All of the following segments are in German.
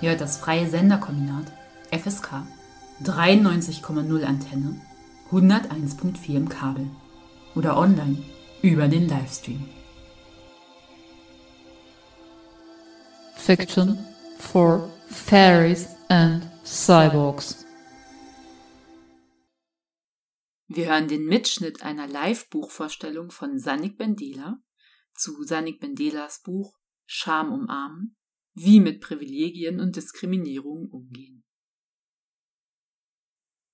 Ihr hört das freie Senderkombinat FSK 93,0 Antenne 101.4 im Kabel oder online über den Livestream. Fiction for Fairies and Cyborgs. Wir hören den Mitschnitt einer Live-Buchvorstellung von Sanik Bendela zu Sanik Bendelas Buch Scham umarmen, wie mit Privilegien und Diskriminierung umgehen.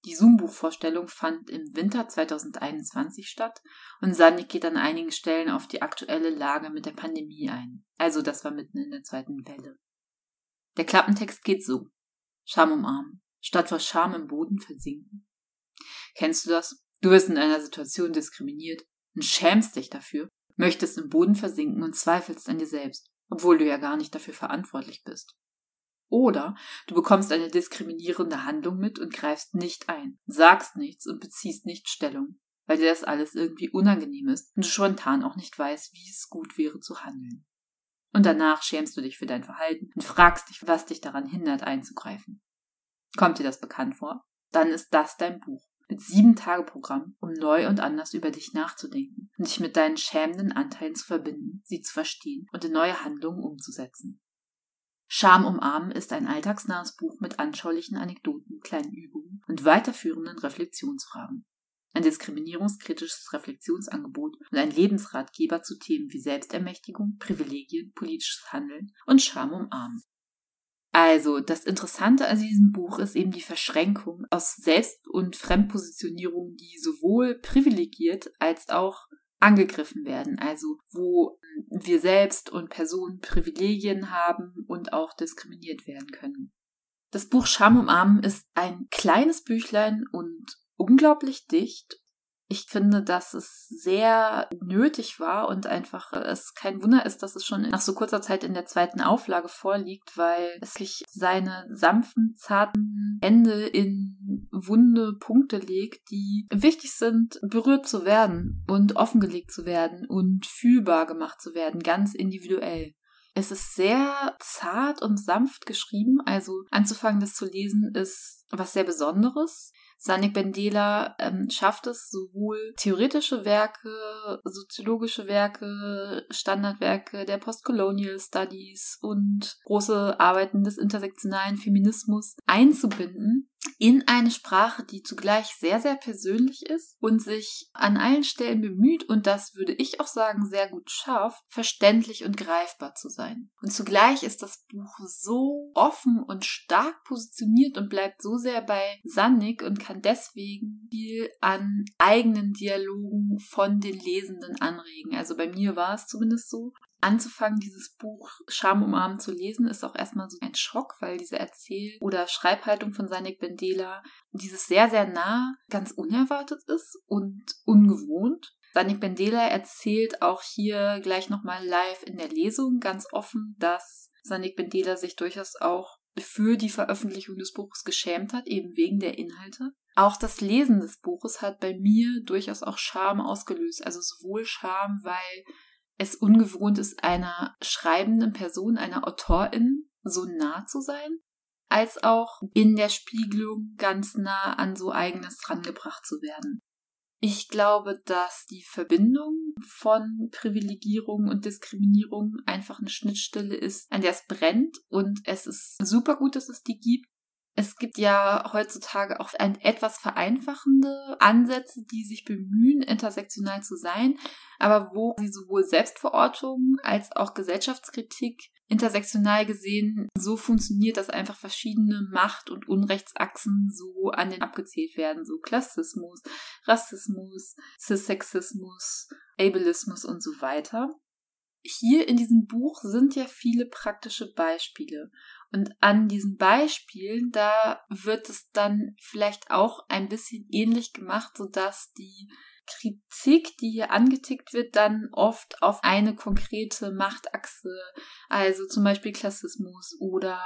Die Zoom-Buchvorstellung fand im Winter 2021 statt und Sanik geht an einigen Stellen auf die aktuelle Lage mit der Pandemie ein. Also das war mitten in der zweiten Welle. Der Klappentext geht so. Scham umarmen, statt vor Scham im Boden versinken. Kennst du das? Du wirst in einer Situation diskriminiert und schämst dich dafür, möchtest im Boden versinken und zweifelst an dir selbst, obwohl du ja gar nicht dafür verantwortlich bist. Oder du bekommst eine diskriminierende Handlung mit und greifst nicht ein, sagst nichts und beziehst nicht Stellung, weil dir das alles irgendwie unangenehm ist und du spontan auch nicht weißt, wie es gut wäre zu handeln. Und danach schämst du dich für dein Verhalten und fragst dich, was dich daran hindert, einzugreifen. Kommt dir das bekannt vor? Dann ist das dein Buch mit sieben Tage Programm, um neu und anders über dich nachzudenken und dich mit deinen schämenden Anteilen zu verbinden, sie zu verstehen und in neue Handlungen umzusetzen. Scham umarmen ist ein alltagsnahes Buch mit anschaulichen Anekdoten, kleinen Übungen und weiterführenden Reflexionsfragen. Ein diskriminierungskritisches Reflexionsangebot und ein Lebensratgeber zu Themen wie Selbstermächtigung, Privilegien, politisches Handeln und Scham umarmen. Also, das Interessante an diesem Buch ist eben die Verschränkung aus Selbst- und Fremdpositionierung, die sowohl privilegiert als auch angegriffen werden. Also, wo wir selbst und Personen Privilegien haben und auch diskriminiert werden können. Das Buch Scham umarmen ist ein kleines Büchlein und unglaublich dicht. Ich finde, dass es sehr nötig war und einfach es kein Wunder ist, dass es schon nach so kurzer Zeit in der zweiten Auflage vorliegt, weil es sich seine sanften, zarten Ende in wunde Punkte legt, die wichtig sind, berührt zu werden und offengelegt zu werden und fühlbar gemacht zu werden, ganz individuell. Es ist sehr zart und sanft geschrieben, also anzufangen, das zu lesen, ist was sehr Besonderes. Sanik Bendela ähm, schafft es, sowohl theoretische Werke, soziologische Werke, Standardwerke der Postcolonial Studies und große Arbeiten des intersektionalen Feminismus einzubinden in eine Sprache, die zugleich sehr, sehr persönlich ist und sich an allen Stellen bemüht und das würde ich auch sagen sehr gut schafft, verständlich und greifbar zu sein. Und zugleich ist das Buch so offen und stark positioniert und bleibt so sehr bei Sannik und kann deswegen viel an eigenen Dialogen von den Lesenden anregen. Also bei mir war es zumindest so anzufangen, dieses Buch Scham umarmen zu lesen, ist auch erstmal so ein Schock, weil diese Erzähl- oder Schreibhaltung von Sanik Bendela dieses sehr, sehr nah ganz unerwartet ist und ungewohnt. Sanik Bendela erzählt auch hier gleich nochmal live in der Lesung ganz offen, dass Sanik Bendela sich durchaus auch für die Veröffentlichung des Buches geschämt hat, eben wegen der Inhalte. Auch das Lesen des Buches hat bei mir durchaus auch Scham ausgelöst. Also sowohl Scham, weil es ungewohnt ist, einer schreibenden Person, einer Autorin so nah zu sein, als auch in der Spiegelung ganz nah an so eigenes drangebracht zu werden. Ich glaube, dass die Verbindung von Privilegierung und Diskriminierung einfach eine Schnittstelle ist, an der es brennt und es ist super gut, dass es die gibt. Es gibt ja heutzutage auch ein etwas vereinfachende Ansätze, die sich bemühen, intersektional zu sein, aber wo sie sowohl Selbstverortung als auch Gesellschaftskritik intersektional gesehen so funktioniert, dass einfach verschiedene Macht- und Unrechtsachsen so an den abgezählt werden, so Klassismus, Rassismus, Cissexismus, Ableismus und so weiter. Hier in diesem Buch sind ja viele praktische Beispiele. Und an diesen Beispielen, da wird es dann vielleicht auch ein bisschen ähnlich gemacht, sodass die Kritik, die hier angetickt wird, dann oft auf eine konkrete Machtachse, also zum Beispiel Klassismus oder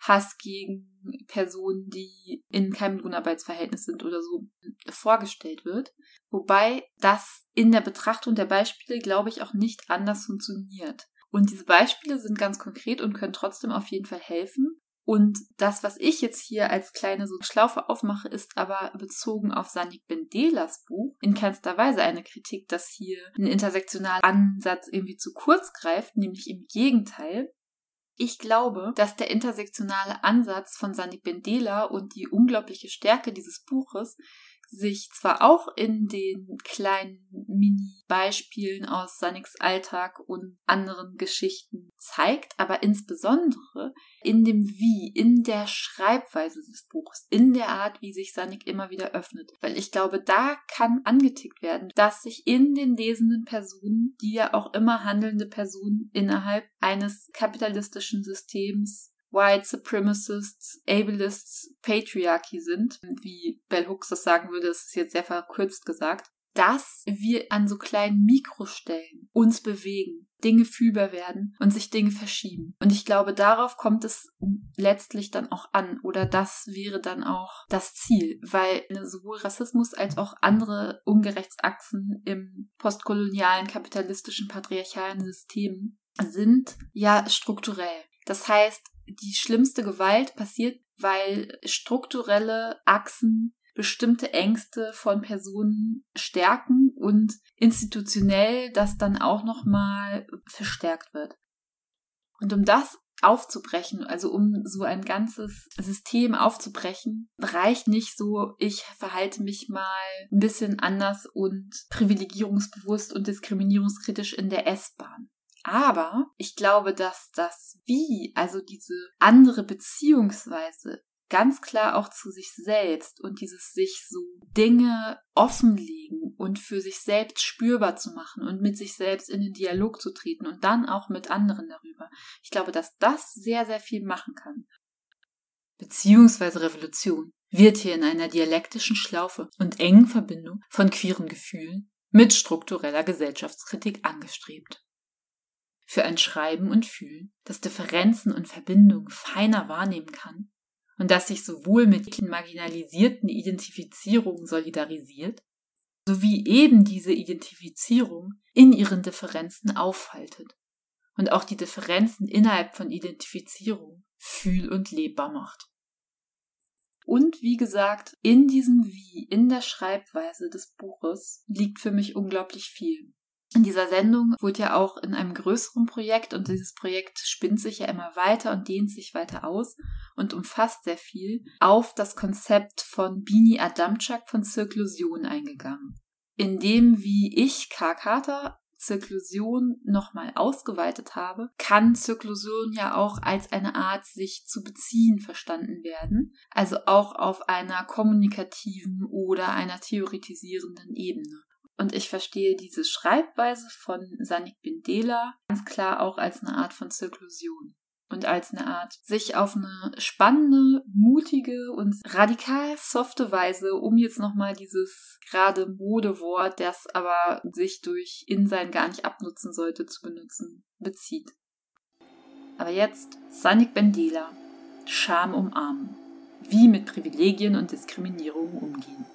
Hass gegen Personen, die in keinem Lohnarbeitsverhältnis sind oder so, vorgestellt wird. Wobei das in der Betrachtung der Beispiele, glaube ich, auch nicht anders funktioniert. Und diese Beispiele sind ganz konkret und können trotzdem auf jeden Fall helfen. Und das, was ich jetzt hier als kleine so Schlaufe aufmache, ist aber bezogen auf Sanik Bendelas Buch in keinster Weise eine Kritik, dass hier ein intersektionaler Ansatz irgendwie zu kurz greift, nämlich im Gegenteil. Ich glaube, dass der intersektionale Ansatz von Sanik Bendela und die unglaubliche Stärke dieses Buches sich zwar auch in den kleinen Mini-Beispielen aus Saniks Alltag und anderen Geschichten zeigt, aber insbesondere in dem Wie, in der Schreibweise des Buchs, in der Art, wie sich Sanik immer wieder öffnet. Weil ich glaube, da kann angetickt werden, dass sich in den lesenden Personen, die ja auch immer handelnde Personen innerhalb eines kapitalistischen Systems White Supremacists, Ableists, Patriarchy sind, wie Bell Hooks das sagen würde, das ist jetzt sehr verkürzt gesagt, dass wir an so kleinen Mikrostellen uns bewegen, Dinge fühlbar werden und sich Dinge verschieben. Und ich glaube, darauf kommt es letztlich dann auch an oder das wäre dann auch das Ziel, weil sowohl Rassismus als auch andere Ungerechtsachsen im postkolonialen, kapitalistischen, patriarchalen System sind ja strukturell. Das heißt, die schlimmste Gewalt passiert, weil strukturelle Achsen bestimmte Ängste von Personen stärken und institutionell das dann auch nochmal verstärkt wird. Und um das aufzubrechen, also um so ein ganzes System aufzubrechen, reicht nicht so, ich verhalte mich mal ein bisschen anders und privilegierungsbewusst und diskriminierungskritisch in der S-Bahn. Aber ich glaube, dass das Wie, also diese andere Beziehungsweise, ganz klar auch zu sich selbst und dieses sich so Dinge offenlegen und für sich selbst spürbar zu machen und mit sich selbst in den Dialog zu treten und dann auch mit anderen darüber. Ich glaube, dass das sehr, sehr viel machen kann. Beziehungsweise Revolution wird hier in einer dialektischen Schlaufe und engen Verbindung von queeren Gefühlen mit struktureller Gesellschaftskritik angestrebt für ein Schreiben und Fühlen, das Differenzen und Verbindungen feiner wahrnehmen kann und das sich sowohl mit marginalisierten Identifizierungen solidarisiert, sowie eben diese Identifizierung in ihren Differenzen aufhaltet und auch die Differenzen innerhalb von Identifizierung fühl- und lebbar macht. Und wie gesagt, in diesem Wie, in der Schreibweise des Buches liegt für mich unglaublich viel. In dieser Sendung wurde ja auch in einem größeren Projekt und dieses Projekt spinnt sich ja immer weiter und dehnt sich weiter aus und umfasst sehr viel auf das Konzept von Bini Adamczak von Zirklusion eingegangen. In dem, wie ich K. Carter Zirklusion nochmal ausgeweitet habe, kann Zirklusion ja auch als eine Art sich zu beziehen verstanden werden, also auch auf einer kommunikativen oder einer theoretisierenden Ebene. Und ich verstehe diese Schreibweise von Sanik Bindela ganz klar auch als eine Art von Zirklusion und als eine Art, sich auf eine spannende, mutige und radikal softe Weise, um jetzt nochmal dieses gerade Modewort, das aber sich durch Insein gar nicht abnutzen sollte, zu benutzen, bezieht. Aber jetzt Sanik Bendela, Scham umarmen, wie mit Privilegien und Diskriminierung umgehen.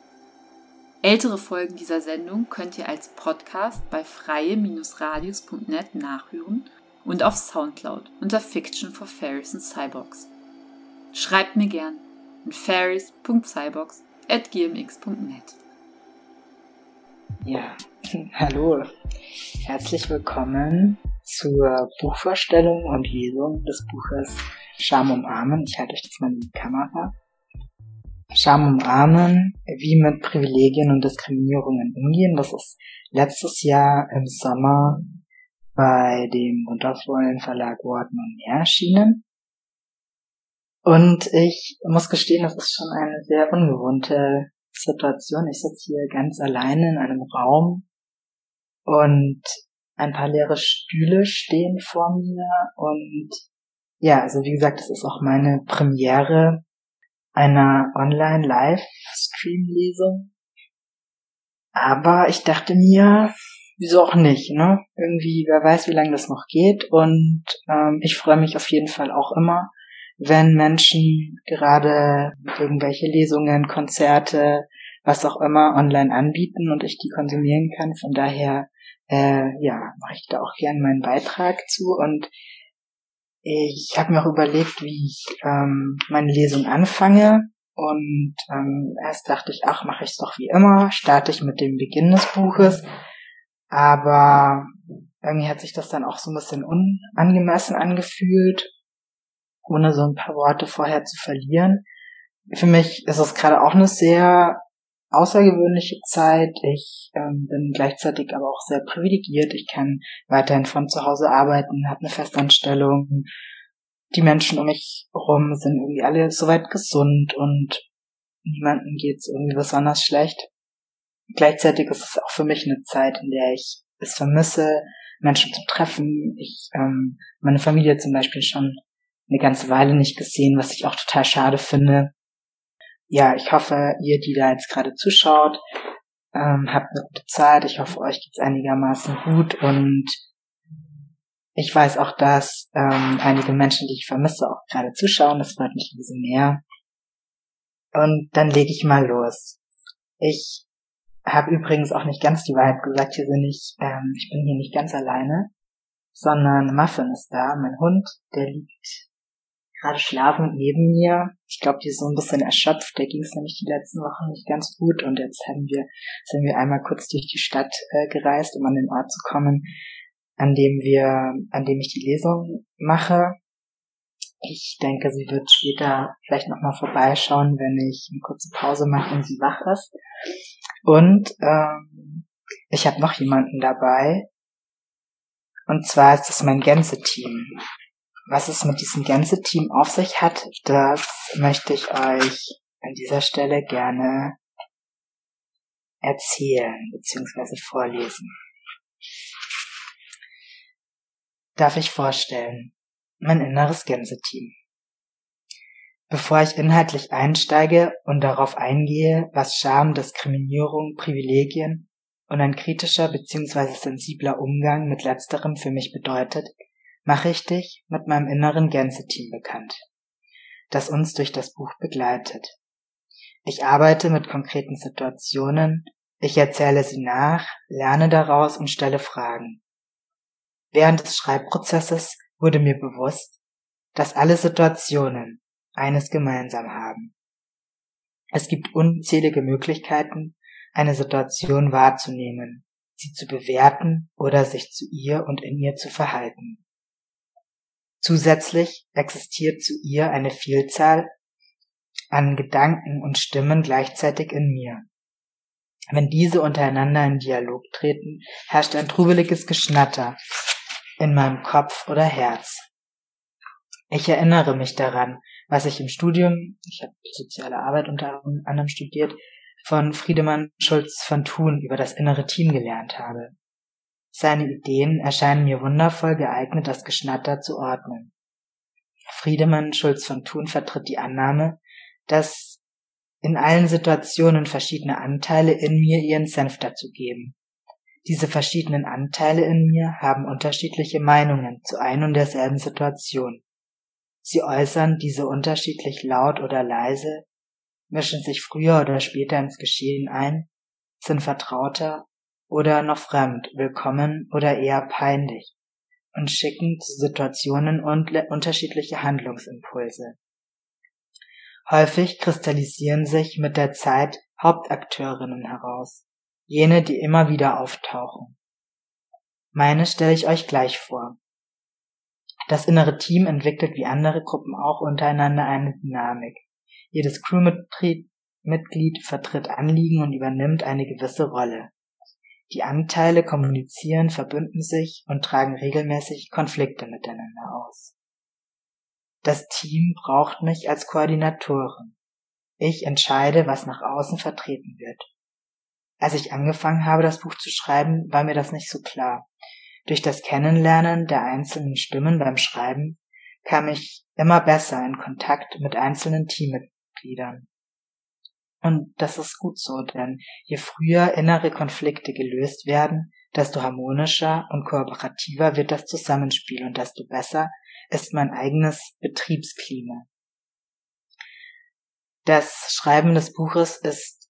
Ältere Folgen dieser Sendung könnt ihr als Podcast bei freie-radius.net nachhören und auf Soundcloud unter Fiction for Fairies and Cyborgs. Schreibt mir gern an fairies.cyborgs at gmx.net. Ja, hallo. Herzlich willkommen zur Buchvorstellung und Lesung des Buches Scham umarmen. Ich halte euch das mal in die Kamera. Scham umarmen, wie mit Privilegien und Diskriminierungen umgehen. Das ist letztes Jahr im Sommer bei dem wundervollen Verlag Worten und Meer erschienen. Und ich muss gestehen, das ist schon eine sehr ungewohnte Situation. Ich sitze hier ganz alleine in einem Raum und ein paar leere Stühle stehen vor mir und ja, also wie gesagt, das ist auch meine Premiere einer Online-Livestream-Lesung. Aber ich dachte mir, wieso auch nicht, ne? Irgendwie, wer weiß, wie lange das noch geht. Und ähm, ich freue mich auf jeden Fall auch immer, wenn Menschen gerade irgendwelche Lesungen, Konzerte, was auch immer online anbieten und ich die konsumieren kann. Von daher, äh, ja, mache ich da auch gern meinen Beitrag zu. Und Ich habe mir auch überlegt, wie ich ähm, meine Lesung anfange. Und ähm, erst dachte ich, ach, mache ich es doch wie immer, starte ich mit dem Beginn des Buches. Aber irgendwie hat sich das dann auch so ein bisschen unangemessen angefühlt, ohne so ein paar Worte vorher zu verlieren. Für mich ist es gerade auch eine sehr außergewöhnliche Zeit. Ich ähm, bin gleichzeitig aber auch sehr privilegiert. Ich kann weiterhin von zu Hause arbeiten, habe eine Festanstellung. Die Menschen um mich herum sind irgendwie alle soweit gesund und niemandem geht's irgendwie besonders schlecht. Gleichzeitig ist es auch für mich eine Zeit, in der ich es vermisse, Menschen zu treffen. Ich ähm, meine Familie zum Beispiel schon eine ganze Weile nicht gesehen, was ich auch total schade finde ja, ich hoffe, ihr, die da jetzt gerade zuschaut, ähm, habt eine gute Zeit. Ich hoffe, euch geht's einigermaßen gut und ich weiß auch, dass ähm, einige Menschen, die ich vermisse, auch gerade zuschauen. Das freut mich ein bisschen mehr. Und dann lege ich mal los. Ich habe übrigens auch nicht ganz die Wahrheit gesagt. Hier bin ich, ähm, ich bin hier nicht ganz alleine, sondern Muffin ist da, mein Hund, der liegt gerade schlafend neben mir. Ich glaube, die ist so ein bisschen erschöpft. Der ging es nämlich die letzten Wochen nicht ganz gut und jetzt haben wir, sind wir einmal kurz durch die Stadt äh, gereist, um an den Ort zu kommen, an dem wir, an dem ich die Lesung mache. Ich denke, sie wird später vielleicht nochmal vorbeischauen, wenn ich eine kurze Pause mache und sie wach ist. Und ähm, ich habe noch jemanden dabei. Und zwar ist es mein Gänseteam was es mit diesem ganzen Team auf sich hat, das möchte ich euch an dieser Stelle gerne erzählen bzw. vorlesen. Darf ich vorstellen, mein inneres Gänseteam. Bevor ich inhaltlich einsteige und darauf eingehe, was Scham, Diskriminierung, Privilegien und ein kritischer bzw. sensibler Umgang mit letzterem für mich bedeutet, mache ich dich mit meinem inneren Gänseteam bekannt, das uns durch das Buch begleitet. Ich arbeite mit konkreten Situationen, ich erzähle sie nach, lerne daraus und stelle Fragen. Während des Schreibprozesses wurde mir bewusst, dass alle Situationen eines gemeinsam haben. Es gibt unzählige Möglichkeiten, eine Situation wahrzunehmen, sie zu bewerten oder sich zu ihr und in ihr zu verhalten. Zusätzlich existiert zu ihr eine Vielzahl an Gedanken und Stimmen gleichzeitig in mir. Wenn diese untereinander in Dialog treten, herrscht ein trubeliges Geschnatter in meinem Kopf oder Herz. Ich erinnere mich daran, was ich im Studium, ich habe soziale Arbeit unter anderem studiert, von Friedemann Schulz von Thun über das innere Team gelernt habe. Seine Ideen erscheinen mir wundervoll geeignet, das Geschnatter zu ordnen. Friedemann Schulz von Thun vertritt die Annahme, dass in allen Situationen verschiedene Anteile in mir ihren Senf dazu geben. Diese verschiedenen Anteile in mir haben unterschiedliche Meinungen zu ein und derselben Situation. Sie äußern diese unterschiedlich laut oder leise, mischen sich früher oder später ins Geschehen ein, sind vertrauter oder noch fremd, willkommen oder eher peinlich und schicken zu Situationen unterschiedliche Handlungsimpulse. Häufig kristallisieren sich mit der Zeit Hauptakteurinnen heraus, jene, die immer wieder auftauchen. Meine stelle ich euch gleich vor. Das innere Team entwickelt wie andere Gruppen auch untereinander eine Dynamik. Jedes Crewmitglied vertritt Anliegen und übernimmt eine gewisse Rolle. Die Anteile kommunizieren, verbünden sich und tragen regelmäßig Konflikte miteinander aus. Das Team braucht mich als Koordinatorin. Ich entscheide, was nach außen vertreten wird. Als ich angefangen habe, das Buch zu schreiben, war mir das nicht so klar. Durch das Kennenlernen der einzelnen Stimmen beim Schreiben kam ich immer besser in Kontakt mit einzelnen Teammitgliedern. Und das ist gut so, denn je früher innere Konflikte gelöst werden, desto harmonischer und kooperativer wird das Zusammenspiel und desto besser ist mein eigenes Betriebsklima. Das Schreiben des Buches ist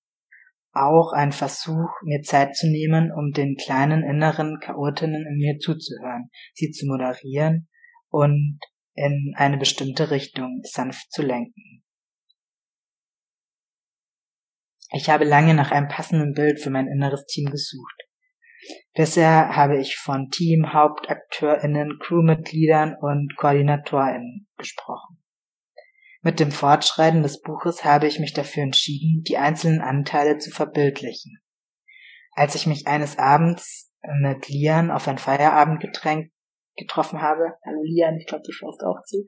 auch ein Versuch, mir Zeit zu nehmen, um den kleinen inneren Chaotinnen in mir zuzuhören, sie zu moderieren und in eine bestimmte Richtung sanft zu lenken. Ich habe lange nach einem passenden Bild für mein inneres Team gesucht. Bisher habe ich von Team, HauptakteurInnen, Crewmitgliedern und KoordinatorInnen gesprochen. Mit dem Fortschreiten des Buches habe ich mich dafür entschieden, die einzelnen Anteile zu verbildlichen. Als ich mich eines Abends mit Lian auf ein Feierabendgetränk getroffen habe, hallo Lian, ich glaube, du schaust auch zu,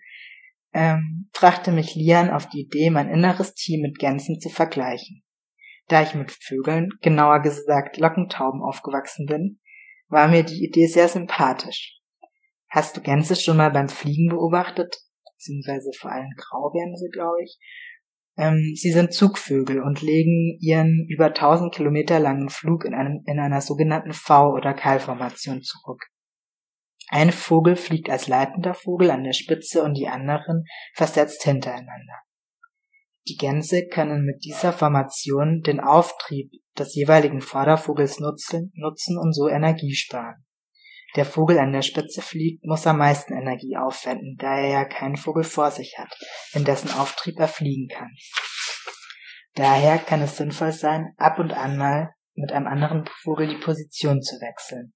ähm, brachte mich Lian auf die Idee, mein inneres Team mit Gänsen zu vergleichen. Da ich mit Vögeln, genauer gesagt Lockentauben aufgewachsen bin, war mir die Idee sehr sympathisch. Hast du Gänse schon mal beim Fliegen beobachtet? Beziehungsweise vor allem Graugänse, glaube ich. Ähm, sie sind Zugvögel und legen ihren über 1000 Kilometer langen Flug in, einem, in einer sogenannten V- oder Keilformation zurück. Ein Vogel fliegt als leitender Vogel an der Spitze und die anderen versetzt hintereinander. Die Gänse können mit dieser Formation den Auftrieb des jeweiligen Vordervogels nutzen, und so Energie sparen. Der Vogel an der Spitze fliegt, muss am meisten Energie aufwenden, da er ja keinen Vogel vor sich hat, in dessen Auftrieb er fliegen kann. Daher kann es sinnvoll sein, ab und an mal mit einem anderen Vogel die Position zu wechseln.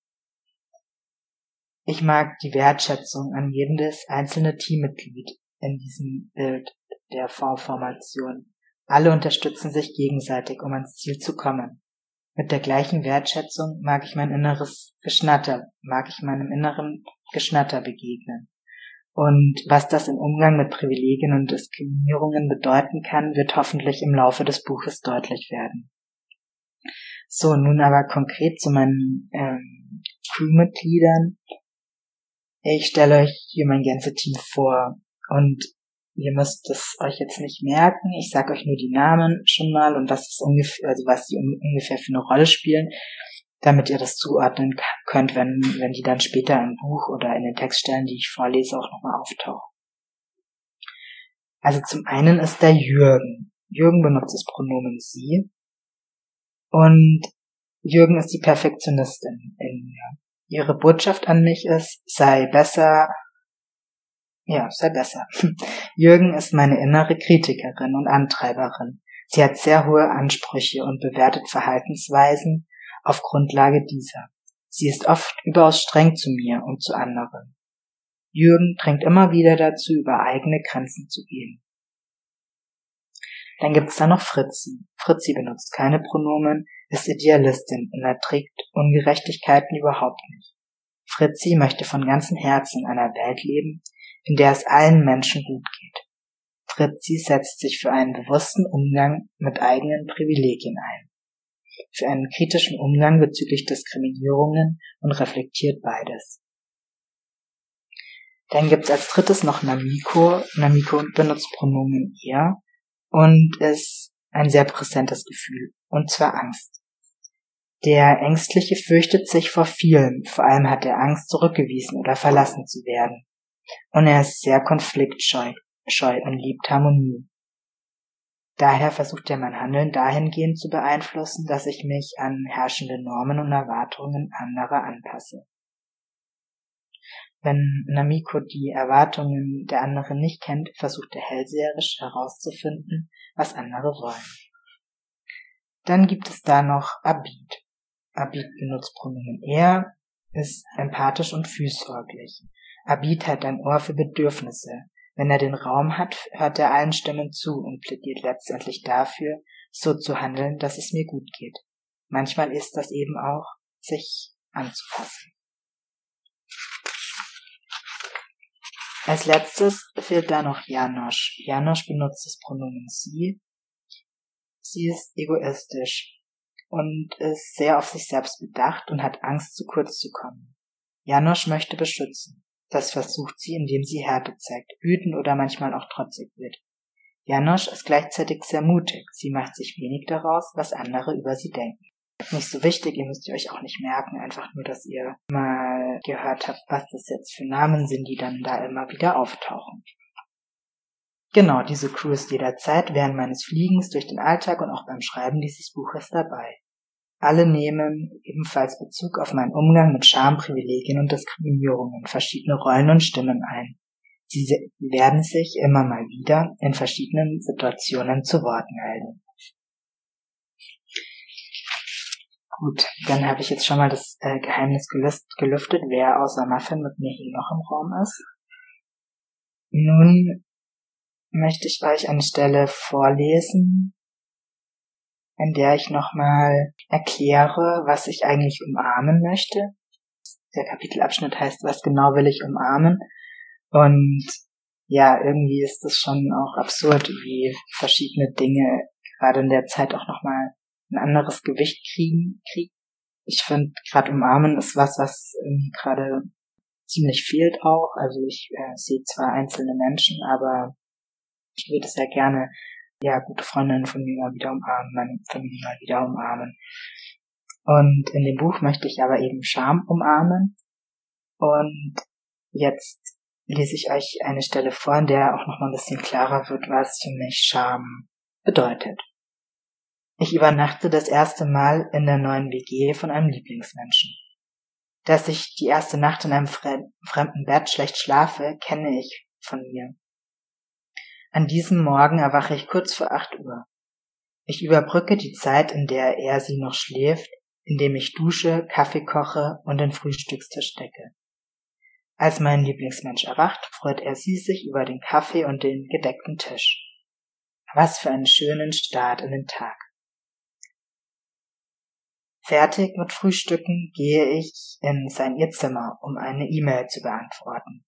Ich mag die Wertschätzung an jedes einzelne Teammitglied in diesem Bild der V-Formation. Alle unterstützen sich gegenseitig, um ans Ziel zu kommen. Mit der gleichen Wertschätzung mag ich mein inneres Geschnatter, mag ich meinem inneren Geschnatter begegnen. Und was das im Umgang mit Privilegien und Diskriminierungen bedeuten kann, wird hoffentlich im Laufe des Buches deutlich werden. So, nun aber konkret zu meinen ähm, Crewmitgliedern. Ich stelle euch hier mein ganzes Team vor und Ihr müsst es euch jetzt nicht merken. Ich sage euch nur die Namen schon mal und was ist ungefähr, also was die ungefähr für eine Rolle spielen, damit ihr das zuordnen könnt, wenn, wenn die dann später im Buch oder in den Textstellen, die ich vorlese, auch nochmal auftauchen. Also zum einen ist der Jürgen. Jürgen benutzt das Pronomen sie. Und Jürgen ist die Perfektionistin in mir. Ihre Botschaft an mich ist, sei besser, ja, sei besser. Jürgen ist meine innere Kritikerin und Antreiberin. Sie hat sehr hohe Ansprüche und bewertet Verhaltensweisen auf Grundlage dieser. Sie ist oft überaus streng zu mir und zu anderen. Jürgen drängt immer wieder dazu, über eigene Grenzen zu gehen. Dann gibt's da noch Fritzi. Fritzi benutzt keine Pronomen, ist Idealistin und erträgt Ungerechtigkeiten überhaupt nicht. Fritzi möchte von ganzem Herzen in einer Welt leben, in der es allen Menschen gut geht. Fritzi setzt sich für einen bewussten Umgang mit eigenen Privilegien ein, für einen kritischen Umgang bezüglich Diskriminierungen und reflektiert beides. Dann gibt's als drittes noch Namiko. Namiko benutzt Pronomen er und ist ein sehr präsentes Gefühl, und zwar Angst. Der Ängstliche fürchtet sich vor vielem, vor allem hat er Angst, zurückgewiesen oder verlassen zu werden und er ist sehr konfliktscheu scheu und liebt Harmonie. Daher versucht er mein Handeln dahingehend zu beeinflussen, dass ich mich an herrschende Normen und Erwartungen anderer anpasse. Wenn Namiko die Erwartungen der anderen nicht kennt, versucht er hellseherisch herauszufinden, was andere wollen. Dann gibt es da noch Abid. Abid benutzt Pronomen er, ist empathisch und fürsorglich. Abid hat ein Ohr für Bedürfnisse. Wenn er den Raum hat, hört er allen Stimmen zu und plädiert letztendlich dafür, so zu handeln, dass es mir gut geht. Manchmal ist das eben auch, sich anzupassen. Als letztes fehlt da noch Janosch. Janosch benutzt das Pronomen sie. Sie ist egoistisch und ist sehr auf sich selbst bedacht und hat Angst, zu kurz zu kommen. Janosch möchte beschützen. Das versucht sie, indem sie Härte zeigt, wütend oder manchmal auch trotzig wird. Janosch ist gleichzeitig sehr mutig. Sie macht sich wenig daraus, was andere über sie denken. Nicht so wichtig, ihr müsst ihr euch auch nicht merken, einfach nur, dass ihr mal gehört habt, was das jetzt für Namen sind, die dann da immer wieder auftauchen. Genau, diese Crew ist jederzeit während meines Fliegens durch den Alltag und auch beim Schreiben dieses Buches dabei. Alle nehmen ebenfalls Bezug auf meinen Umgang mit Scham, Privilegien und Diskriminierungen, verschiedene Rollen und Stimmen ein. Sie werden sich immer mal wieder in verschiedenen Situationen zu Wort melden. Gut, dann habe ich jetzt schon mal das äh, Geheimnis gelüftet, wer außer Muffin mit mir hier noch im Raum ist. Nun möchte ich euch eine Stelle vorlesen, in der ich nochmal erkläre, was ich eigentlich umarmen möchte. Der Kapitelabschnitt heißt, was genau will ich umarmen? Und ja, irgendwie ist es schon auch absurd, wie verschiedene Dinge gerade in der Zeit auch nochmal ein anderes Gewicht kriegen. kriegen. Ich finde, gerade umarmen ist was, was ähm, gerade ziemlich fehlt auch. Also ich äh, sehe zwar einzelne Menschen, aber ich würde sehr gerne ja gute Freundinnen von mir mal wieder umarmen, meine Familie mal wieder umarmen. Und in dem Buch möchte ich aber eben Scham umarmen. Und jetzt lese ich euch eine Stelle vor, in der auch nochmal ein bisschen klarer wird, was für mich Scham bedeutet. Ich übernachte das erste Mal in der neuen WG von einem Lieblingsmenschen. Dass ich die erste Nacht in einem fremden Bett schlecht schlafe, kenne ich von mir. An diesem Morgen erwache ich kurz vor acht Uhr. Ich überbrücke die Zeit, in der er sie noch schläft, indem ich dusche, Kaffee koche und den Frühstückstisch decke. Als mein Lieblingsmensch erwacht, freut er sie sich über den Kaffee und den gedeckten Tisch. Was für einen schönen Start in den Tag. Fertig mit Frühstücken gehe ich in sein ihr Zimmer, um eine E-Mail zu beantworten.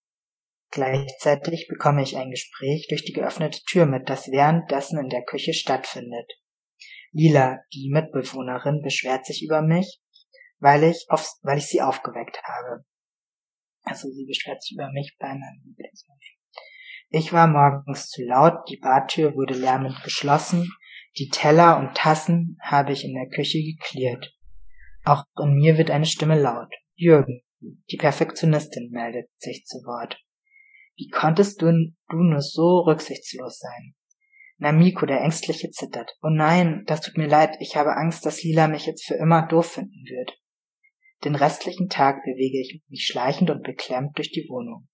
Gleichzeitig bekomme ich ein Gespräch durch die geöffnete Tür mit, das währenddessen in der Küche stattfindet. Lila, die Mitbewohnerin, beschwert sich über mich, weil ich, auf, weil ich sie aufgeweckt habe. Also sie beschwert sich über mich bei meinem Lieblingsmensch. Ich war morgens zu laut, die Badtür wurde lärmend geschlossen, die Teller und Tassen habe ich in der Küche geklärt. Auch in mir wird eine Stimme laut. Jürgen, die Perfektionistin, meldet sich zu Wort. Wie konntest du, du nur so rücksichtslos sein? Namiko, der Ängstliche, zittert. Oh nein, das tut mir leid, ich habe Angst, dass Lila mich jetzt für immer doof finden wird. Den restlichen Tag bewege ich mich schleichend und beklemmt durch die Wohnung.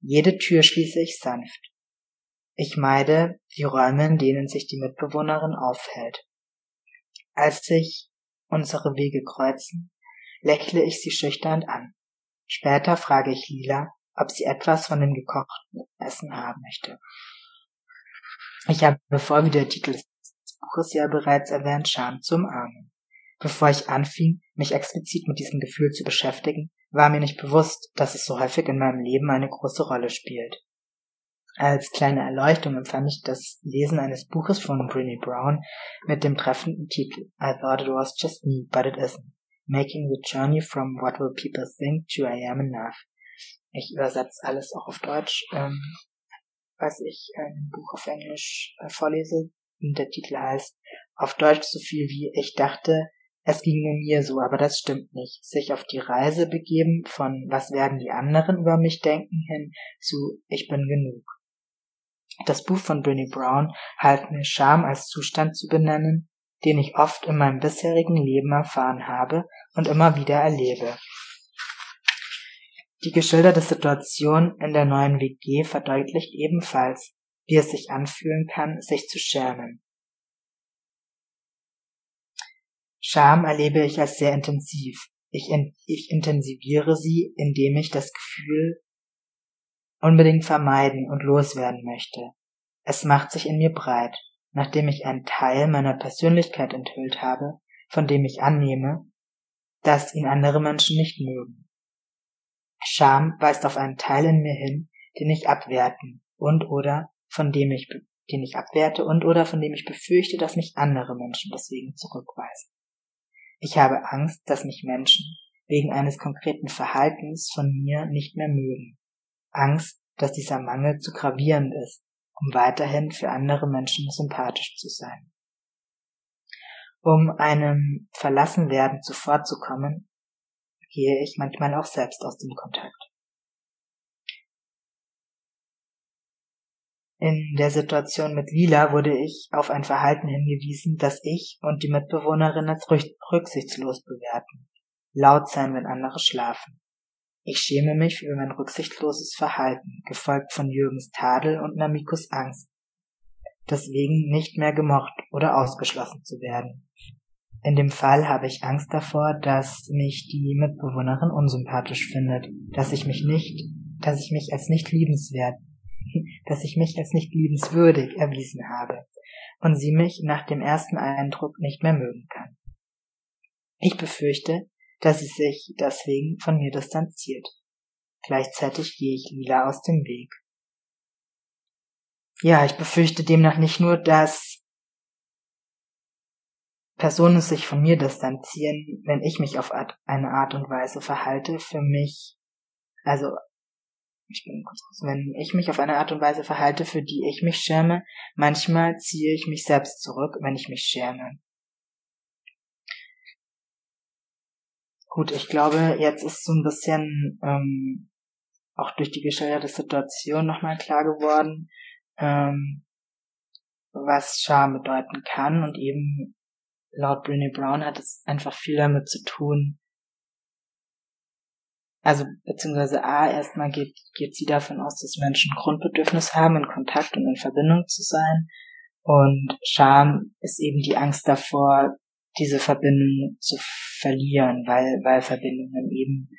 Jede Tür schließe ich sanft. Ich meide die Räume, in denen sich die Mitbewohnerin aufhält. Als sich unsere Wege kreuzen, lächle ich sie schüchtern an. Später frage ich Lila, ob sie etwas von dem gekochten Essen haben möchte. Ich habe, bevor wie der Titel des Buches ja bereits erwähnt, Scham zum Armen. Bevor ich anfing, mich explizit mit diesem Gefühl zu beschäftigen, war mir nicht bewusst, dass es so häufig in meinem Leben eine große Rolle spielt. Als kleine Erleuchtung empfand ich das Lesen eines Buches von Brené Brown mit dem treffenden Titel I thought it was just me, but it isn't. Making the journey from what will people think to I am enough. Ich übersetze alles auch auf Deutsch, ähm, was ich ein Buch auf Englisch äh, vorlese. Und der Titel heißt auf Deutsch so viel wie ich dachte, es ging nur mir so, aber das stimmt nicht. Sich auf die Reise begeben von was werden die anderen über mich denken hin zu ich bin genug. Das Buch von Brené Brown half mir Scham als Zustand zu benennen, den ich oft in meinem bisherigen Leben erfahren habe und immer wieder erlebe. Die geschilderte Situation in der neuen WG verdeutlicht ebenfalls, wie es sich anfühlen kann, sich zu schämen. Scham erlebe ich als sehr intensiv. Ich, in, ich intensiviere sie, indem ich das Gefühl unbedingt vermeiden und loswerden möchte. Es macht sich in mir breit, nachdem ich einen Teil meiner Persönlichkeit enthüllt habe, von dem ich annehme, dass ihn andere Menschen nicht mögen. Scham weist auf einen Teil in mir hin, den ich abwerten und oder von dem ich, den ich abwerte und oder von dem ich befürchte, dass mich andere Menschen deswegen zurückweisen. Ich habe Angst, dass mich Menschen wegen eines konkreten Verhaltens von mir nicht mehr mögen. Angst, dass dieser Mangel zu gravierend ist, um weiterhin für andere Menschen sympathisch zu sein. Um einem Verlassenwerden zuvorzukommen, gehe ich manchmal auch selbst aus dem Kontakt. In der Situation mit Lila wurde ich auf ein Verhalten hingewiesen, das ich und die Mitbewohnerin als rücksichtslos bewerten. Laut sein, wenn andere schlafen. Ich schäme mich für mein rücksichtsloses Verhalten, gefolgt von Jürgens Tadel und Namikos Angst, deswegen nicht mehr gemocht oder ausgeschlossen zu werden. In dem Fall habe ich Angst davor, dass mich die Mitbewohnerin unsympathisch findet, dass ich mich nicht, dass ich mich als nicht liebenswert, dass ich mich als nicht liebenswürdig erwiesen habe und sie mich nach dem ersten Eindruck nicht mehr mögen kann. Ich befürchte, dass sie sich deswegen von mir distanziert. Gleichzeitig gehe ich Lila aus dem Weg. Ja, ich befürchte demnach nicht nur, dass Personen sich von mir distanzieren, wenn ich mich auf eine Art und Weise verhalte, für mich, also ich bin kurz, wenn ich mich auf eine Art und Weise verhalte, für die ich mich schäme, manchmal ziehe ich mich selbst zurück, wenn ich mich schäme. Gut, ich glaube, jetzt ist so ein bisschen ähm, auch durch die geschilderte Situation nochmal klar geworden, ähm, was Scham bedeuten kann und eben laut Brené Brown hat es einfach viel damit zu tun, also beziehungsweise A, erstmal geht, geht sie davon aus, dass Menschen Grundbedürfnis haben, in Kontakt und in Verbindung zu sein. Und Scham ist eben die Angst davor, diese Verbindung zu verlieren, weil, weil Verbindungen eben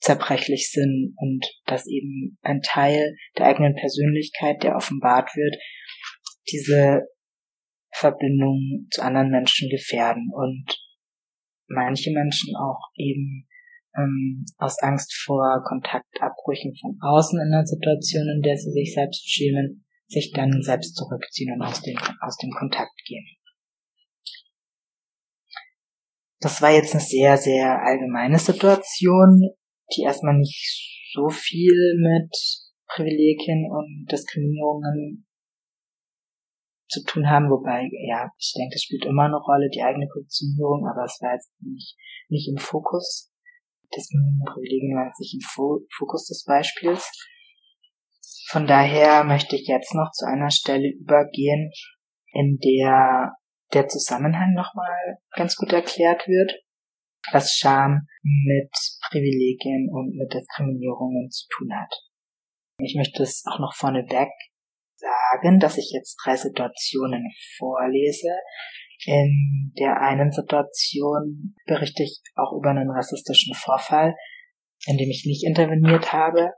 zerbrechlich sind und dass eben ein Teil der eigenen Persönlichkeit, der offenbart wird, diese Verbindung zu anderen Menschen gefährden und manche Menschen auch eben ähm, aus Angst vor Kontaktabbrüchen von außen in einer Situation, in der sie sich selbst schämen, sich dann selbst zurückziehen und aus dem, aus dem Kontakt gehen. Das war jetzt eine sehr, sehr allgemeine Situation, die erstmal nicht so viel mit Privilegien und Diskriminierungen zu tun haben, wobei, ja, ich denke, das spielt immer eine Rolle, die eigene Positionierung, aber es war jetzt nicht, nicht im Fokus. Deswegen Privilegien waren sich im Fokus des Beispiels. Von daher möchte ich jetzt noch zu einer Stelle übergehen, in der der Zusammenhang nochmal ganz gut erklärt wird, was Scham mit Privilegien und mit Diskriminierungen zu tun hat. Ich möchte es auch noch vorneweg sagen, dass ich jetzt drei Situationen vorlese. In der einen Situation berichte ich auch über einen rassistischen Vorfall, in dem ich nicht interveniert habe.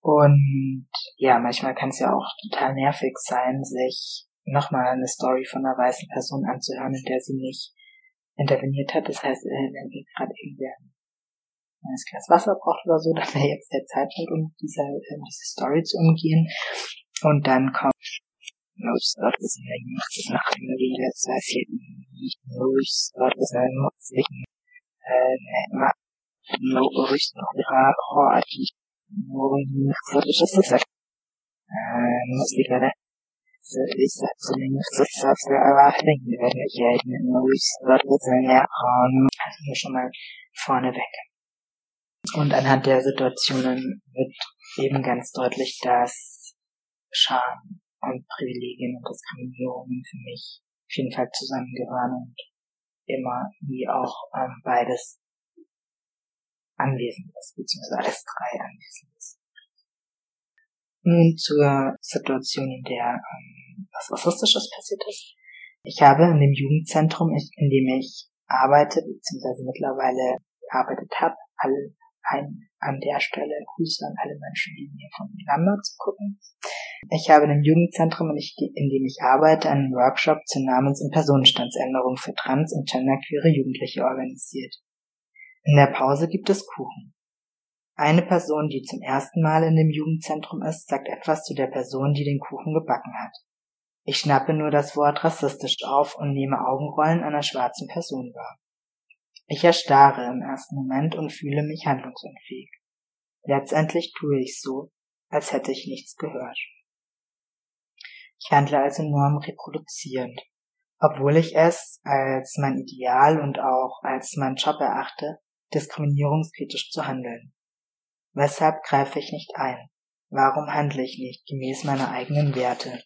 Und ja, manchmal kann es ja auch total nervig sein, sich nochmal eine Story von einer weißen Person anzuhören, in der sie nicht interveniert hat. Das heißt, äh, wenn wir gerade irgendwer ein neues Glas Wasser braucht oder so, dann wäre jetzt der Zeitpunkt, um diese, äh, diese Story zu umgehen. Und dann kommt Most of the time, it's not going to be that sassy. Most of the time, it's like, no, it's not hard. No, it's just like, mostly got it. So it's actually success that I think that it had most of the time, also schon mal vorneweg. Und anhand der Situationen wird eben ganz deutlich, dass Scham und Privilegien und Diskriminierungen für mich auf jeden Fall zusammengehören und immer wie auch ähm, beides anwesend ist, beziehungsweise alles drei anwesend ist. Nun zur Situation, in der ähm, was Rassistisches passiert ist. Ich habe in dem Jugendzentrum, in dem ich arbeite, beziehungsweise mittlerweile gearbeitet habe, alle ein, an der Stelle Grüße an alle Menschen, die mir von zu gucken. Ich habe in dem Jugendzentrum, in dem ich arbeite, einen Workshop zur Namens- und Personenstandsänderung für trans- und genderqueere Jugendliche organisiert. In der Pause gibt es Kuchen. Eine Person, die zum ersten Mal in dem Jugendzentrum ist, sagt etwas zu der Person, die den Kuchen gebacken hat. Ich schnappe nur das Wort rassistisch auf und nehme Augenrollen einer schwarzen Person wahr. Ich erstarre im ersten Moment und fühle mich handlungsunfähig. Letztendlich tue ich so, als hätte ich nichts gehört. Ich handle also nur reproduzierend, obwohl ich es als mein Ideal und auch als mein Job erachte, diskriminierungskritisch zu handeln. Weshalb greife ich nicht ein? Warum handle ich nicht gemäß meiner eigenen Werte?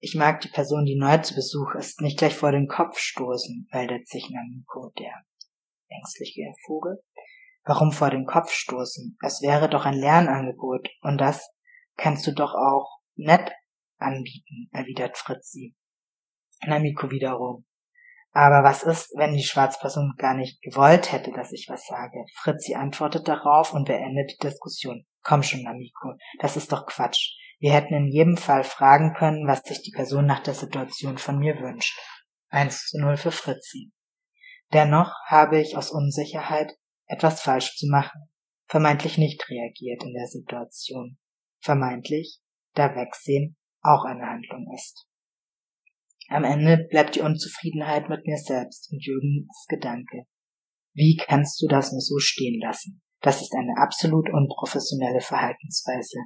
Ich mag die Person, die neu zu Besuch ist, nicht gleich vor den Kopf stoßen, meldet sich Namiko, der ängstliche Vogel. Warum vor den Kopf stoßen? Es wäre doch ein Lernangebot und das kannst du doch auch nett anbieten, erwidert Fritzi. Namiko wiederum. Aber was ist, wenn die Schwarzperson gar nicht gewollt hätte, dass ich was sage? Fritzi antwortet darauf und beendet die Diskussion. Komm schon, Namiko, das ist doch Quatsch. Wir hätten in jedem Fall fragen können, was sich die Person nach der Situation von mir wünscht. 1 zu 0 für Fritzi. Dennoch habe ich aus Unsicherheit, etwas falsch zu machen, vermeintlich nicht reagiert in der Situation. Vermeintlich, da Wegsehen auch eine Handlung ist. Am Ende bleibt die Unzufriedenheit mit mir selbst und Jürgens Gedanke. Wie kannst du das nur so stehen lassen? Das ist eine absolut unprofessionelle Verhaltensweise.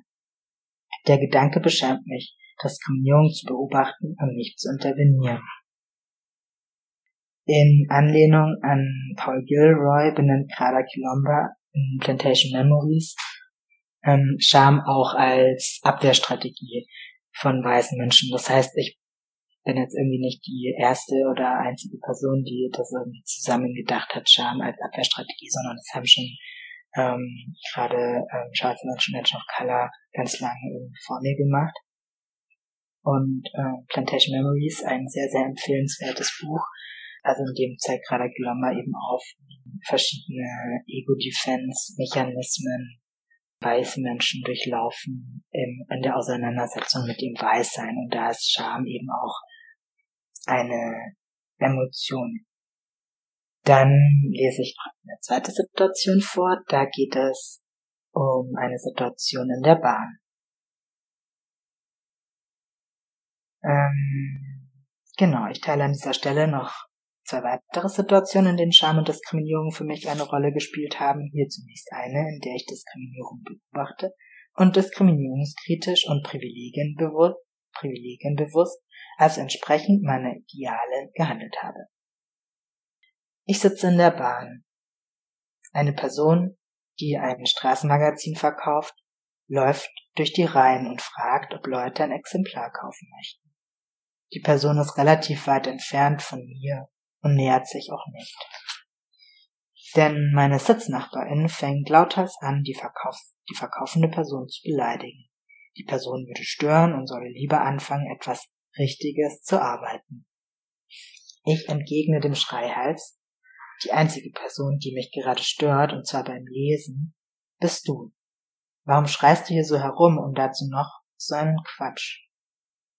Der Gedanke beschämt mich, Diskriminierung zu beobachten und nicht zu intervenieren. In Anlehnung an Paul Gilroy benennt Grada Kilomba in Plantation Memories ähm, Scham auch als Abwehrstrategie von weißen Menschen. Das heißt, ich bin jetzt irgendwie nicht die erste oder einzige Person, die das irgendwie zusammen gedacht hat, Scham als Abwehrstrategie, sondern es haben schon ähm, gerade ähm, schwarze Menschen, Menschen of Color ganz lange vor mir gemacht. Und äh, Plantation Memories, ein sehr, sehr empfehlenswertes Buch. Also in dem zeigt gerade Gilomba eben auf verschiedene Ego-Defense-Mechanismen weiße Menschen durchlaufen in, in der Auseinandersetzung mit dem Weißsein. Und da ist Scham eben auch eine Emotion. Dann lese ich noch eine zweite Situation vor. Da geht es um eine Situation in der Bahn. Ähm, genau, ich teile an dieser Stelle noch zwei weitere Situationen, in denen Scham und Diskriminierung für mich eine Rolle gespielt haben. Hier zunächst eine, in der ich Diskriminierung beobachte und diskriminierungskritisch und privilegienbewusst, privilegienbewusst als entsprechend meiner Ideale gehandelt habe. Ich sitze in der Bahn. Eine Person, die ein Straßenmagazin verkauft, läuft durch die Reihen und fragt, ob Leute ein Exemplar kaufen möchten. Die Person ist relativ weit entfernt von mir und nähert sich auch nicht. Denn meine Sitznachbarin fängt lauthals an, die, Verkauf die verkaufende Person zu beleidigen. Die Person würde stören und solle lieber anfangen, etwas Richtiges zu arbeiten. Ich entgegne dem Schreihals, die einzige Person, die mich gerade stört, und zwar beim Lesen, bist du. Warum schreist du hier so herum und dazu noch so einen Quatsch?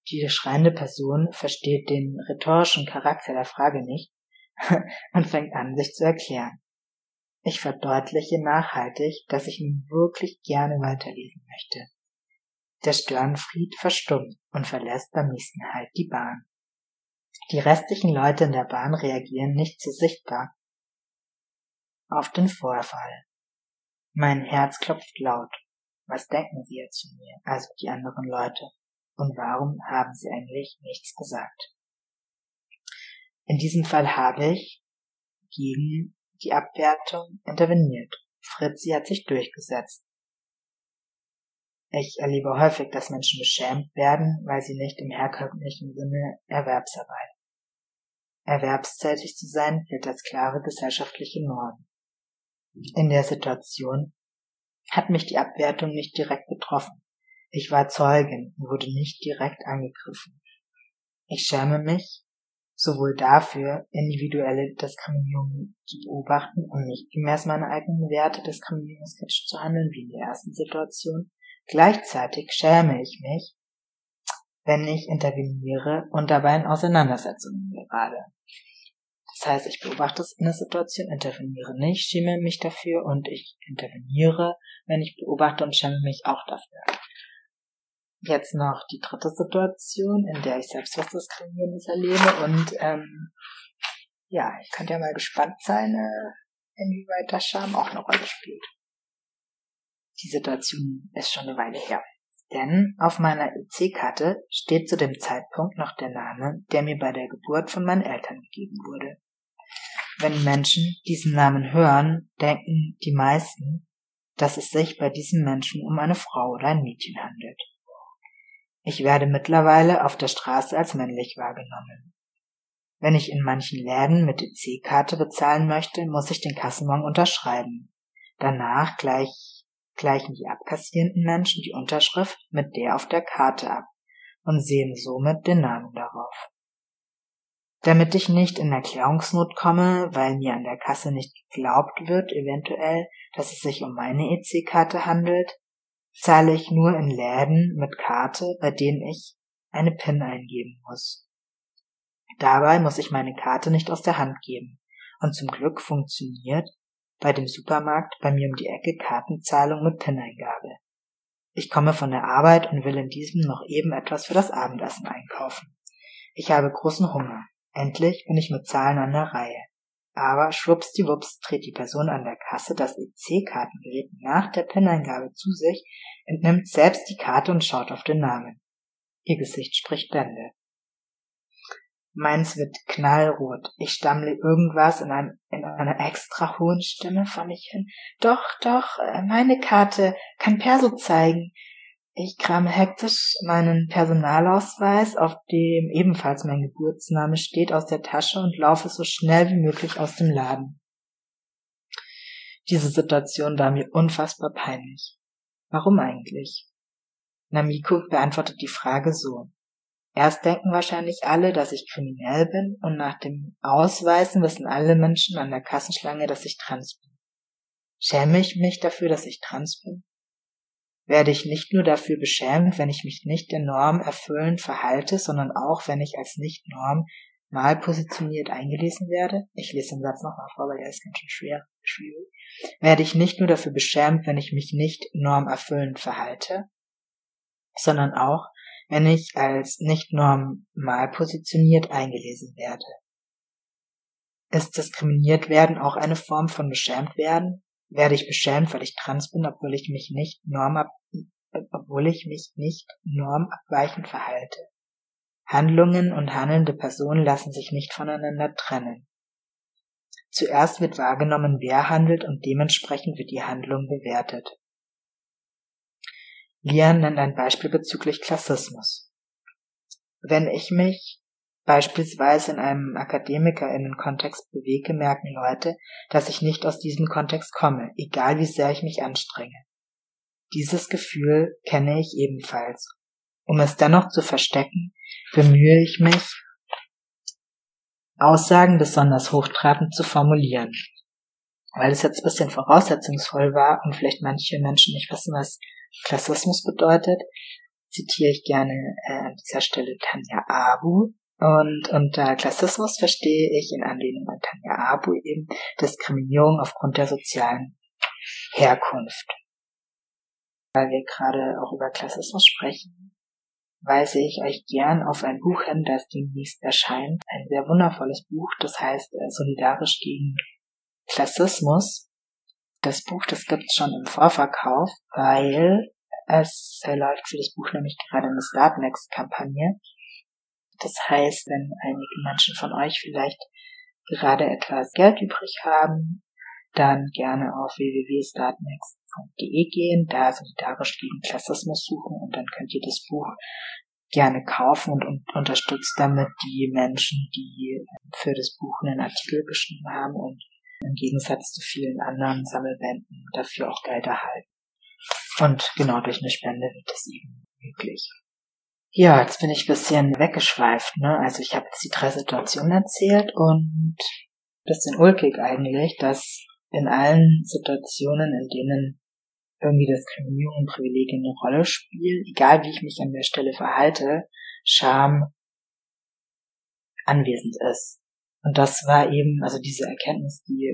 Die schreiende Person versteht den rhetorischen Charakter der Frage nicht und fängt an, sich zu erklären. Ich verdeutliche nachhaltig, dass ich nun wirklich gerne weiterlesen möchte. Der Störenfried verstummt und verlässt beim nächsten Halt die Bahn. Die restlichen Leute in der Bahn reagieren nicht so sichtbar auf den Vorfall. Mein Herz klopft laut. Was denken sie jetzt von mir, also die anderen Leute? Und warum haben sie eigentlich nichts gesagt? In diesem Fall habe ich gegen die Abwertung interveniert. Fritzi hat sich durchgesetzt. Ich erlebe häufig, dass Menschen beschämt werden, weil sie nicht im herkömmlichen Sinne Erwerbsarbeit. Erwerbstätig zu sein gilt als klare gesellschaftliche Norm. In der Situation hat mich die Abwertung nicht direkt betroffen. Ich war Zeugin und wurde nicht direkt angegriffen. Ich schäme mich sowohl dafür, individuelle Diskriminierung zu beobachten und nicht gemäß meiner eigenen Werte diskriminierungskritisch zu handeln wie in der ersten Situation, Gleichzeitig schäme ich mich, wenn ich interveniere und dabei in Auseinandersetzungen gerade. Das heißt, ich beobachte eine Situation, interveniere nicht, schäme mich dafür und ich interveniere, wenn ich beobachte und schäme mich auch dafür. Jetzt noch die dritte Situation, in der ich selbst was Diskriminierendes erlebe und ähm, ja, ich könnte ja mal gespannt sein, äh, inwieweit das Scham auch eine Rolle spielt. Die Situation ist schon eine Weile her. Denn auf meiner EC-Karte steht zu dem Zeitpunkt noch der Name, der mir bei der Geburt von meinen Eltern gegeben wurde. Wenn Menschen diesen Namen hören, denken die meisten, dass es sich bei diesem Menschen um eine Frau oder ein Mädchen handelt. Ich werde mittlerweile auf der Straße als männlich wahrgenommen. Wenn ich in manchen Läden mit EC-Karte bezahlen möchte, muss ich den Kassenbon unterschreiben. Danach gleich, gleichen die abkassierenden Menschen die Unterschrift mit der auf der Karte ab und sehen somit den Namen darauf. Damit ich nicht in Erklärungsnot komme, weil mir an der Kasse nicht geglaubt wird, eventuell, dass es sich um meine EC-Karte handelt, zahle ich nur in Läden mit Karte, bei denen ich eine PIN eingeben muss. Dabei muss ich meine Karte nicht aus der Hand geben. Und zum Glück funktioniert bei dem Supermarkt bei mir um die Ecke Kartenzahlung mit PIN-Eingabe. Ich komme von der Arbeit und will in diesem noch eben etwas für das Abendessen einkaufen. Ich habe großen Hunger. Endlich bin ich mit Zahlen an der Reihe. Aber schwuppsdiwupps dreht die Person an der Kasse das EC-Kartengerät nach der PIN-Eingabe zu sich, entnimmt selbst die Karte und schaut auf den Namen. Ihr Gesicht spricht Bände. Meins wird knallrot. Ich stammle irgendwas in, einem, in einer extra hohen Stimme vor mich hin. Doch, doch, äh, meine Karte kann Perso zeigen. Ich krame hektisch meinen Personalausweis, auf dem ebenfalls mein Geburtsname steht, aus der Tasche und laufe so schnell wie möglich aus dem Laden. Diese Situation war mir unfassbar peinlich. Warum eigentlich? Namiko beantwortet die Frage so. Erst denken wahrscheinlich alle, dass ich kriminell bin und nach dem Ausweisen wissen alle Menschen an der Kassenschlange, dass ich trans bin. Schäme ich mich dafür, dass ich trans bin? Werde ich nicht nur dafür beschämt, wenn ich mich nicht der Norm erfüllend verhalte, sondern auch, wenn ich als Nicht-Norm mal positioniert eingelesen werde. Ich lese den Satz nochmal vor, weil der ist ganz schön schwer, schwierig. Werde ich nicht nur dafür beschämt, wenn ich mich nicht normerfüllend verhalte, sondern auch, wenn ich als nicht normal positioniert eingelesen werde. Ist diskriminiert werden auch eine Form von beschämt werden? Werde ich beschämt, weil ich trans bin, obwohl ich mich nicht normab, obwohl ich mich nicht normabweichend verhalte. Handlungen und handelnde Personen lassen sich nicht voneinander trennen. Zuerst wird wahrgenommen, wer handelt und dementsprechend wird die Handlung bewertet. Lian nennt ein Beispiel bezüglich Klassismus. Wenn ich mich beispielsweise in einem Akademikerinnenkontext bewege, merken Leute, dass ich nicht aus diesem Kontext komme, egal wie sehr ich mich anstrenge. Dieses Gefühl kenne ich ebenfalls. Um es dennoch zu verstecken, bemühe ich mich, Aussagen besonders hochtrabend zu formulieren. Weil es jetzt ein bisschen voraussetzungsvoll war und vielleicht manche Menschen nicht wissen, was Klassismus bedeutet, zitiere ich gerne äh, an dieser Stelle Tanja Abu, und unter Klassismus verstehe ich in Anlehnung an Tanja Abu eben Diskriminierung aufgrund der sozialen Herkunft. Weil wir gerade auch über Klassismus sprechen, weise ich euch gern auf ein Buch hin, das demnächst erscheint. Ein sehr wundervolles Buch, das heißt äh, Solidarisch gegen Klassismus. Das Buch, das gibt's schon im Vorverkauf, weil es läuft für das Buch nämlich gerade eine Start Next Kampagne das heißt, wenn einige Menschen von euch vielleicht gerade etwas Geld übrig haben, dann gerne auf www.startnext.de gehen, da solidarisch gegen Klassismus suchen und dann könnt ihr das Buch gerne kaufen und, und unterstützt damit die Menschen, die für das Buch einen Artikel geschrieben haben und im Gegensatz zu vielen anderen Sammelbänden dafür auch Geld erhalten. Und genau durch eine Spende wird das eben möglich. Ja, jetzt bin ich ein bisschen weggeschweift, ne? Also ich habe jetzt die drei Situationen erzählt und bisschen ulkig eigentlich, dass in allen Situationen, in denen irgendwie Diskriminierung und Privilegien eine Rolle spielen, egal wie ich mich an der Stelle verhalte, Scham anwesend ist. Und das war eben, also diese Erkenntnis, die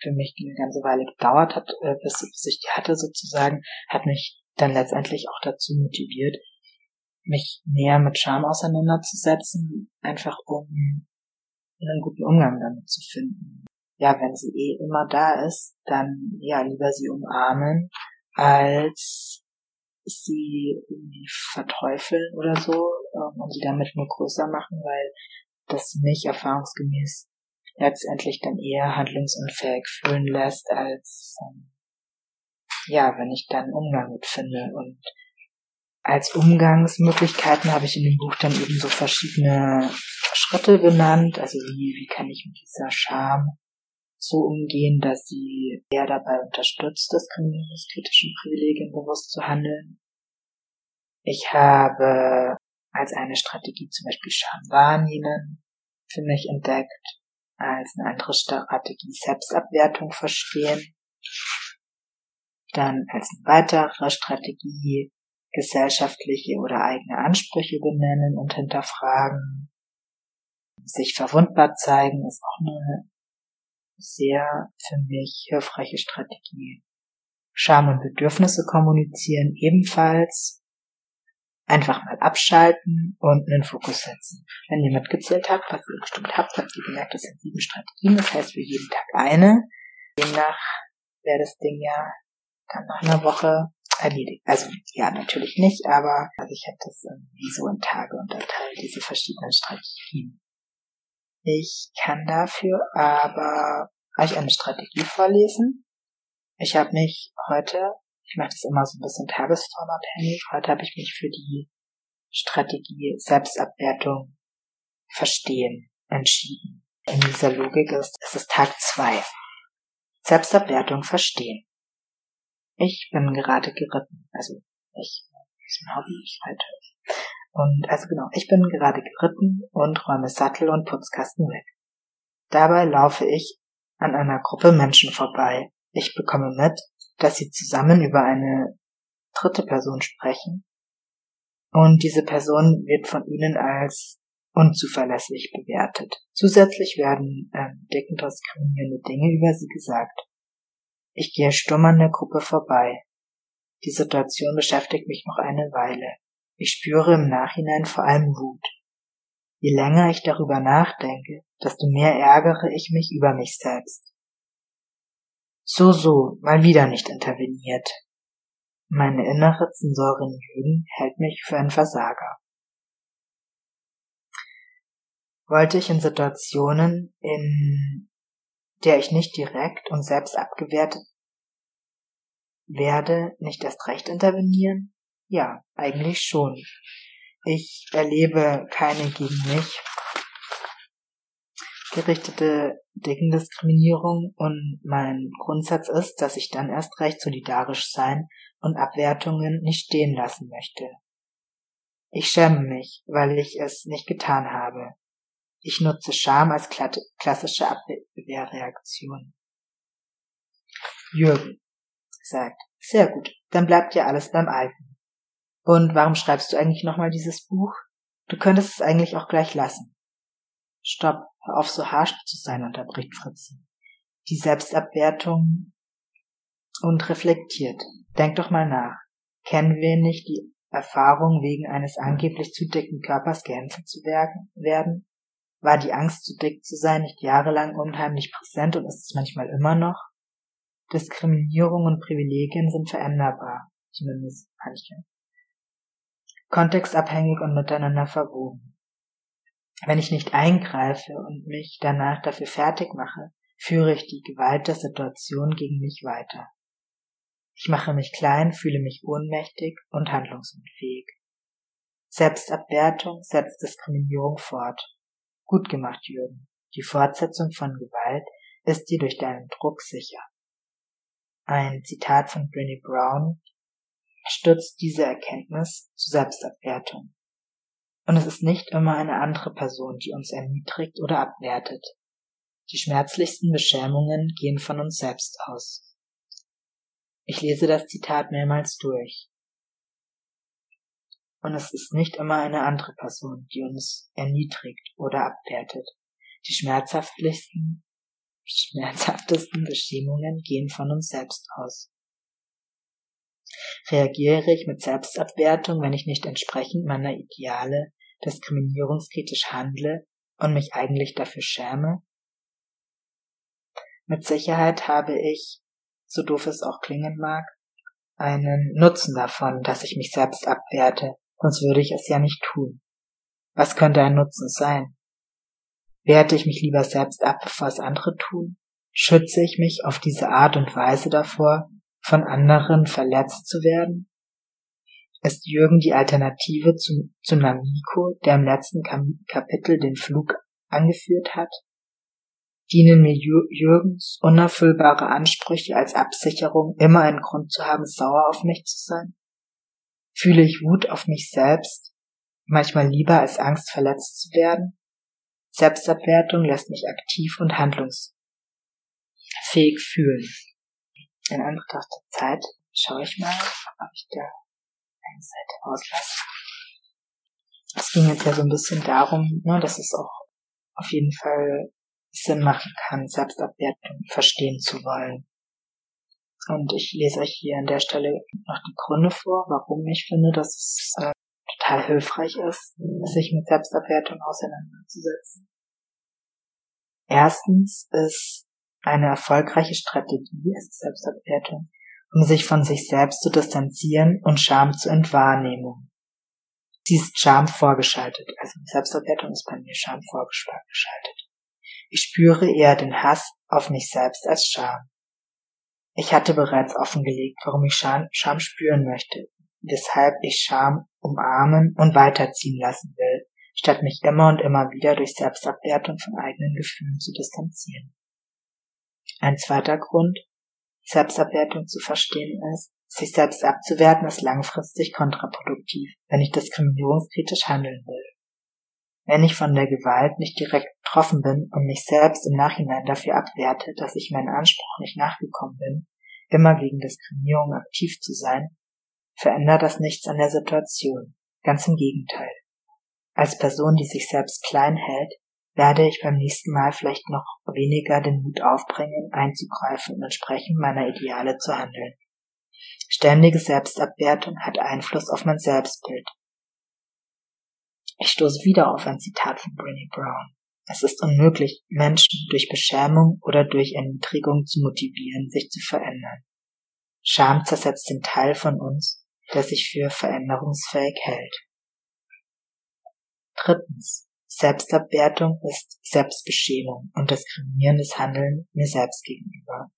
für mich eine ganze Weile gedauert hat, äh, bis, ich die hatte sozusagen, hat mich dann letztendlich auch dazu motiviert, mich näher mit Scham auseinanderzusetzen, einfach um einen guten Umgang damit zu finden. Ja, wenn sie eh immer da ist, dann ja lieber sie umarmen, als sie irgendwie verteufeln oder so ähm, und sie damit nur größer machen, weil das mich erfahrungsgemäß letztendlich dann eher handlungsunfähig fühlen lässt, als ähm, ja, wenn ich dann Umgang mit finde und als Umgangsmöglichkeiten habe ich in dem Buch dann eben so verschiedene Schritte genannt. Also wie, wie kann ich mit dieser Scham so umgehen, dass sie eher dabei unterstützt, diskriminierungskritischen Privilegien bewusst zu handeln. Ich habe als eine Strategie zum Beispiel Scham wahrnehmen für mich entdeckt, als eine andere Strategie Selbstabwertung verstehen, dann als eine weitere Strategie gesellschaftliche oder eigene Ansprüche benennen und hinterfragen. Sich verwundbar zeigen ist auch eine sehr für mich hilfreiche Strategie. Scham und Bedürfnisse kommunizieren ebenfalls. Einfach mal abschalten und einen Fokus setzen. Wenn ihr mitgezählt habt, was ihr bestimmt habt, habt ihr gemerkt, das sind sieben Strategien. Das heißt für jeden Tag eine. Demnach wäre das Ding ja dann nach einer Woche erledigt. Also ja, natürlich nicht, aber also ich habe das irgendwie so in Tage unterteilt, diese verschiedenen Strategien. Ich kann dafür aber euch eine Strategie vorlesen. Ich habe mich heute, ich mache das immer so ein bisschen tagesformabhängig, heute habe ich mich für die Strategie Selbstabwertung verstehen entschieden. In dieser Logik ist, es ist Tag zwei. Selbstabwertung verstehen. Ich bin gerade geritten. Also ich, ist mein Hobby, ich reite. Und also genau, ich bin gerade geritten und räume Sattel und Putzkasten weg. Dabei laufe ich an einer Gruppe Menschen vorbei. Ich bekomme mit, dass sie zusammen über eine dritte Person sprechen und diese Person wird von ihnen als unzuverlässig bewertet. Zusätzlich werden äh, deckend diskriminierende Dinge über sie gesagt. Ich gehe stumm an der Gruppe vorbei. Die Situation beschäftigt mich noch eine Weile. Ich spüre im Nachhinein vor allem Wut. Je länger ich darüber nachdenke, desto mehr ärgere ich mich über mich selbst. So, so, mal wieder nicht interveniert. Meine innere Zensorin Jürgen hält mich für einen Versager. Wollte ich in Situationen, in der ich nicht direkt und selbst abgewertet werde, nicht erst recht intervenieren? Ja, eigentlich schon. Ich erlebe keine gegen mich gerichtete Dickendiskriminierung und mein Grundsatz ist, dass ich dann erst recht solidarisch sein und Abwertungen nicht stehen lassen möchte. Ich schäme mich, weil ich es nicht getan habe. Ich nutze Scham als klassische Abwehrreaktion. Jürgen sagt, sehr gut, dann bleibt ja alles beim Alten. Und warum schreibst du eigentlich nochmal dieses Buch? Du könntest es eigentlich auch gleich lassen. Stopp, hör auf so harsch zu sein, unterbricht Fritzi. Die Selbstabwertung und reflektiert. Denk doch mal nach. Kennen wir nicht die Erfahrung, wegen eines angeblich zu dicken Körpers gehänselt zu werden? War die Angst, zu dick zu sein, nicht jahrelang unheimlich präsent und ist es manchmal immer noch? Diskriminierung und Privilegien sind veränderbar, zumindest manche. Kontextabhängig und miteinander verwoben. Wenn ich nicht eingreife und mich danach dafür fertig mache, führe ich die Gewalt der Situation gegen mich weiter. Ich mache mich klein, fühle mich ohnmächtig und handlungsunfähig. Selbstabwertung setzt Diskriminierung fort. Gut gemacht, Jürgen. Die Fortsetzung von Gewalt ist dir durch deinen Druck sicher. Ein Zitat von Brené Brown stützt diese Erkenntnis zu Selbstabwertung. Und es ist nicht immer eine andere Person, die uns erniedrigt oder abwertet. Die schmerzlichsten Beschämungen gehen von uns selbst aus. Ich lese das Zitat mehrmals durch. Und es ist nicht immer eine andere Person, die uns erniedrigt oder abwertet. Die schmerzhaftlichsten, schmerzhaftesten Bestimmungen gehen von uns selbst aus. Reagiere ich mit Selbstabwertung, wenn ich nicht entsprechend meiner Ideale diskriminierungskritisch handle und mich eigentlich dafür schäme? Mit Sicherheit habe ich, so doof es auch klingen mag, einen Nutzen davon, dass ich mich selbst abwerte sonst würde ich es ja nicht tun. Was könnte ein Nutzen sein? Werte ich mich lieber selbst ab, bevor es andere tun? Schütze ich mich auf diese Art und Weise davor, von anderen verletzt zu werden? Ist Jürgen die Alternative zu, Namiko, der im letzten Kapitel den Flug angeführt hat? Dienen mir Jürgens unerfüllbare Ansprüche als Absicherung, immer einen Grund zu haben, sauer auf mich zu sein? Fühle ich Wut auf mich selbst, manchmal lieber als Angst verletzt zu werden? Selbstabwertung lässt mich aktiv und handlungsfähig fühlen. In Anbetracht der Zeit schaue ich mal, ob ich da eine Seite auslasse. Es ging jetzt ja so ein bisschen darum, ne, dass es auch auf jeden Fall Sinn machen kann, Selbstabwertung verstehen zu wollen. Und ich lese euch hier an der Stelle noch die Gründe vor, warum ich finde, dass es äh, total hilfreich ist, sich mit Selbstabwertung auseinanderzusetzen. Erstens ist eine erfolgreiche Strategie, ist Selbstabwertung, um sich von sich selbst zu distanzieren und Scham zu Entwahrnehmung. Sie ist Scham vorgeschaltet, also Selbstabwertung ist bei mir Scham vorgeschaltet. Ich spüre eher den Hass auf mich selbst als Scham. Ich hatte bereits offengelegt, warum ich Scham, Scham spüren möchte, weshalb ich Scham umarmen und weiterziehen lassen will, statt mich immer und immer wieder durch Selbstabwertung von eigenen Gefühlen zu distanzieren. Ein zweiter Grund, Selbstabwertung zu verstehen ist, sich selbst abzuwerten ist langfristig kontraproduktiv, wenn ich diskriminierungskritisch handeln will. Wenn ich von der Gewalt nicht direkt betroffen bin und mich selbst im Nachhinein dafür abwerte, dass ich meinen Anspruch nicht nachgekommen bin, immer gegen Diskriminierung aktiv zu sein, verändert das nichts an der Situation. Ganz im Gegenteil. Als Person, die sich selbst klein hält, werde ich beim nächsten Mal vielleicht noch weniger den Mut aufbringen, einzugreifen und entsprechend meiner Ideale zu handeln. Ständige Selbstabwertung hat Einfluss auf mein Selbstbild ich stoße wieder auf ein Zitat von Brené Brown. Es ist unmöglich, Menschen durch Beschämung oder durch Erniedrigung zu motivieren, sich zu verändern. Scham zersetzt den Teil von uns, der sich für veränderungsfähig hält. Drittens. Selbstabwertung ist Selbstbeschämung und diskriminierendes Handeln mir selbst gegenüber.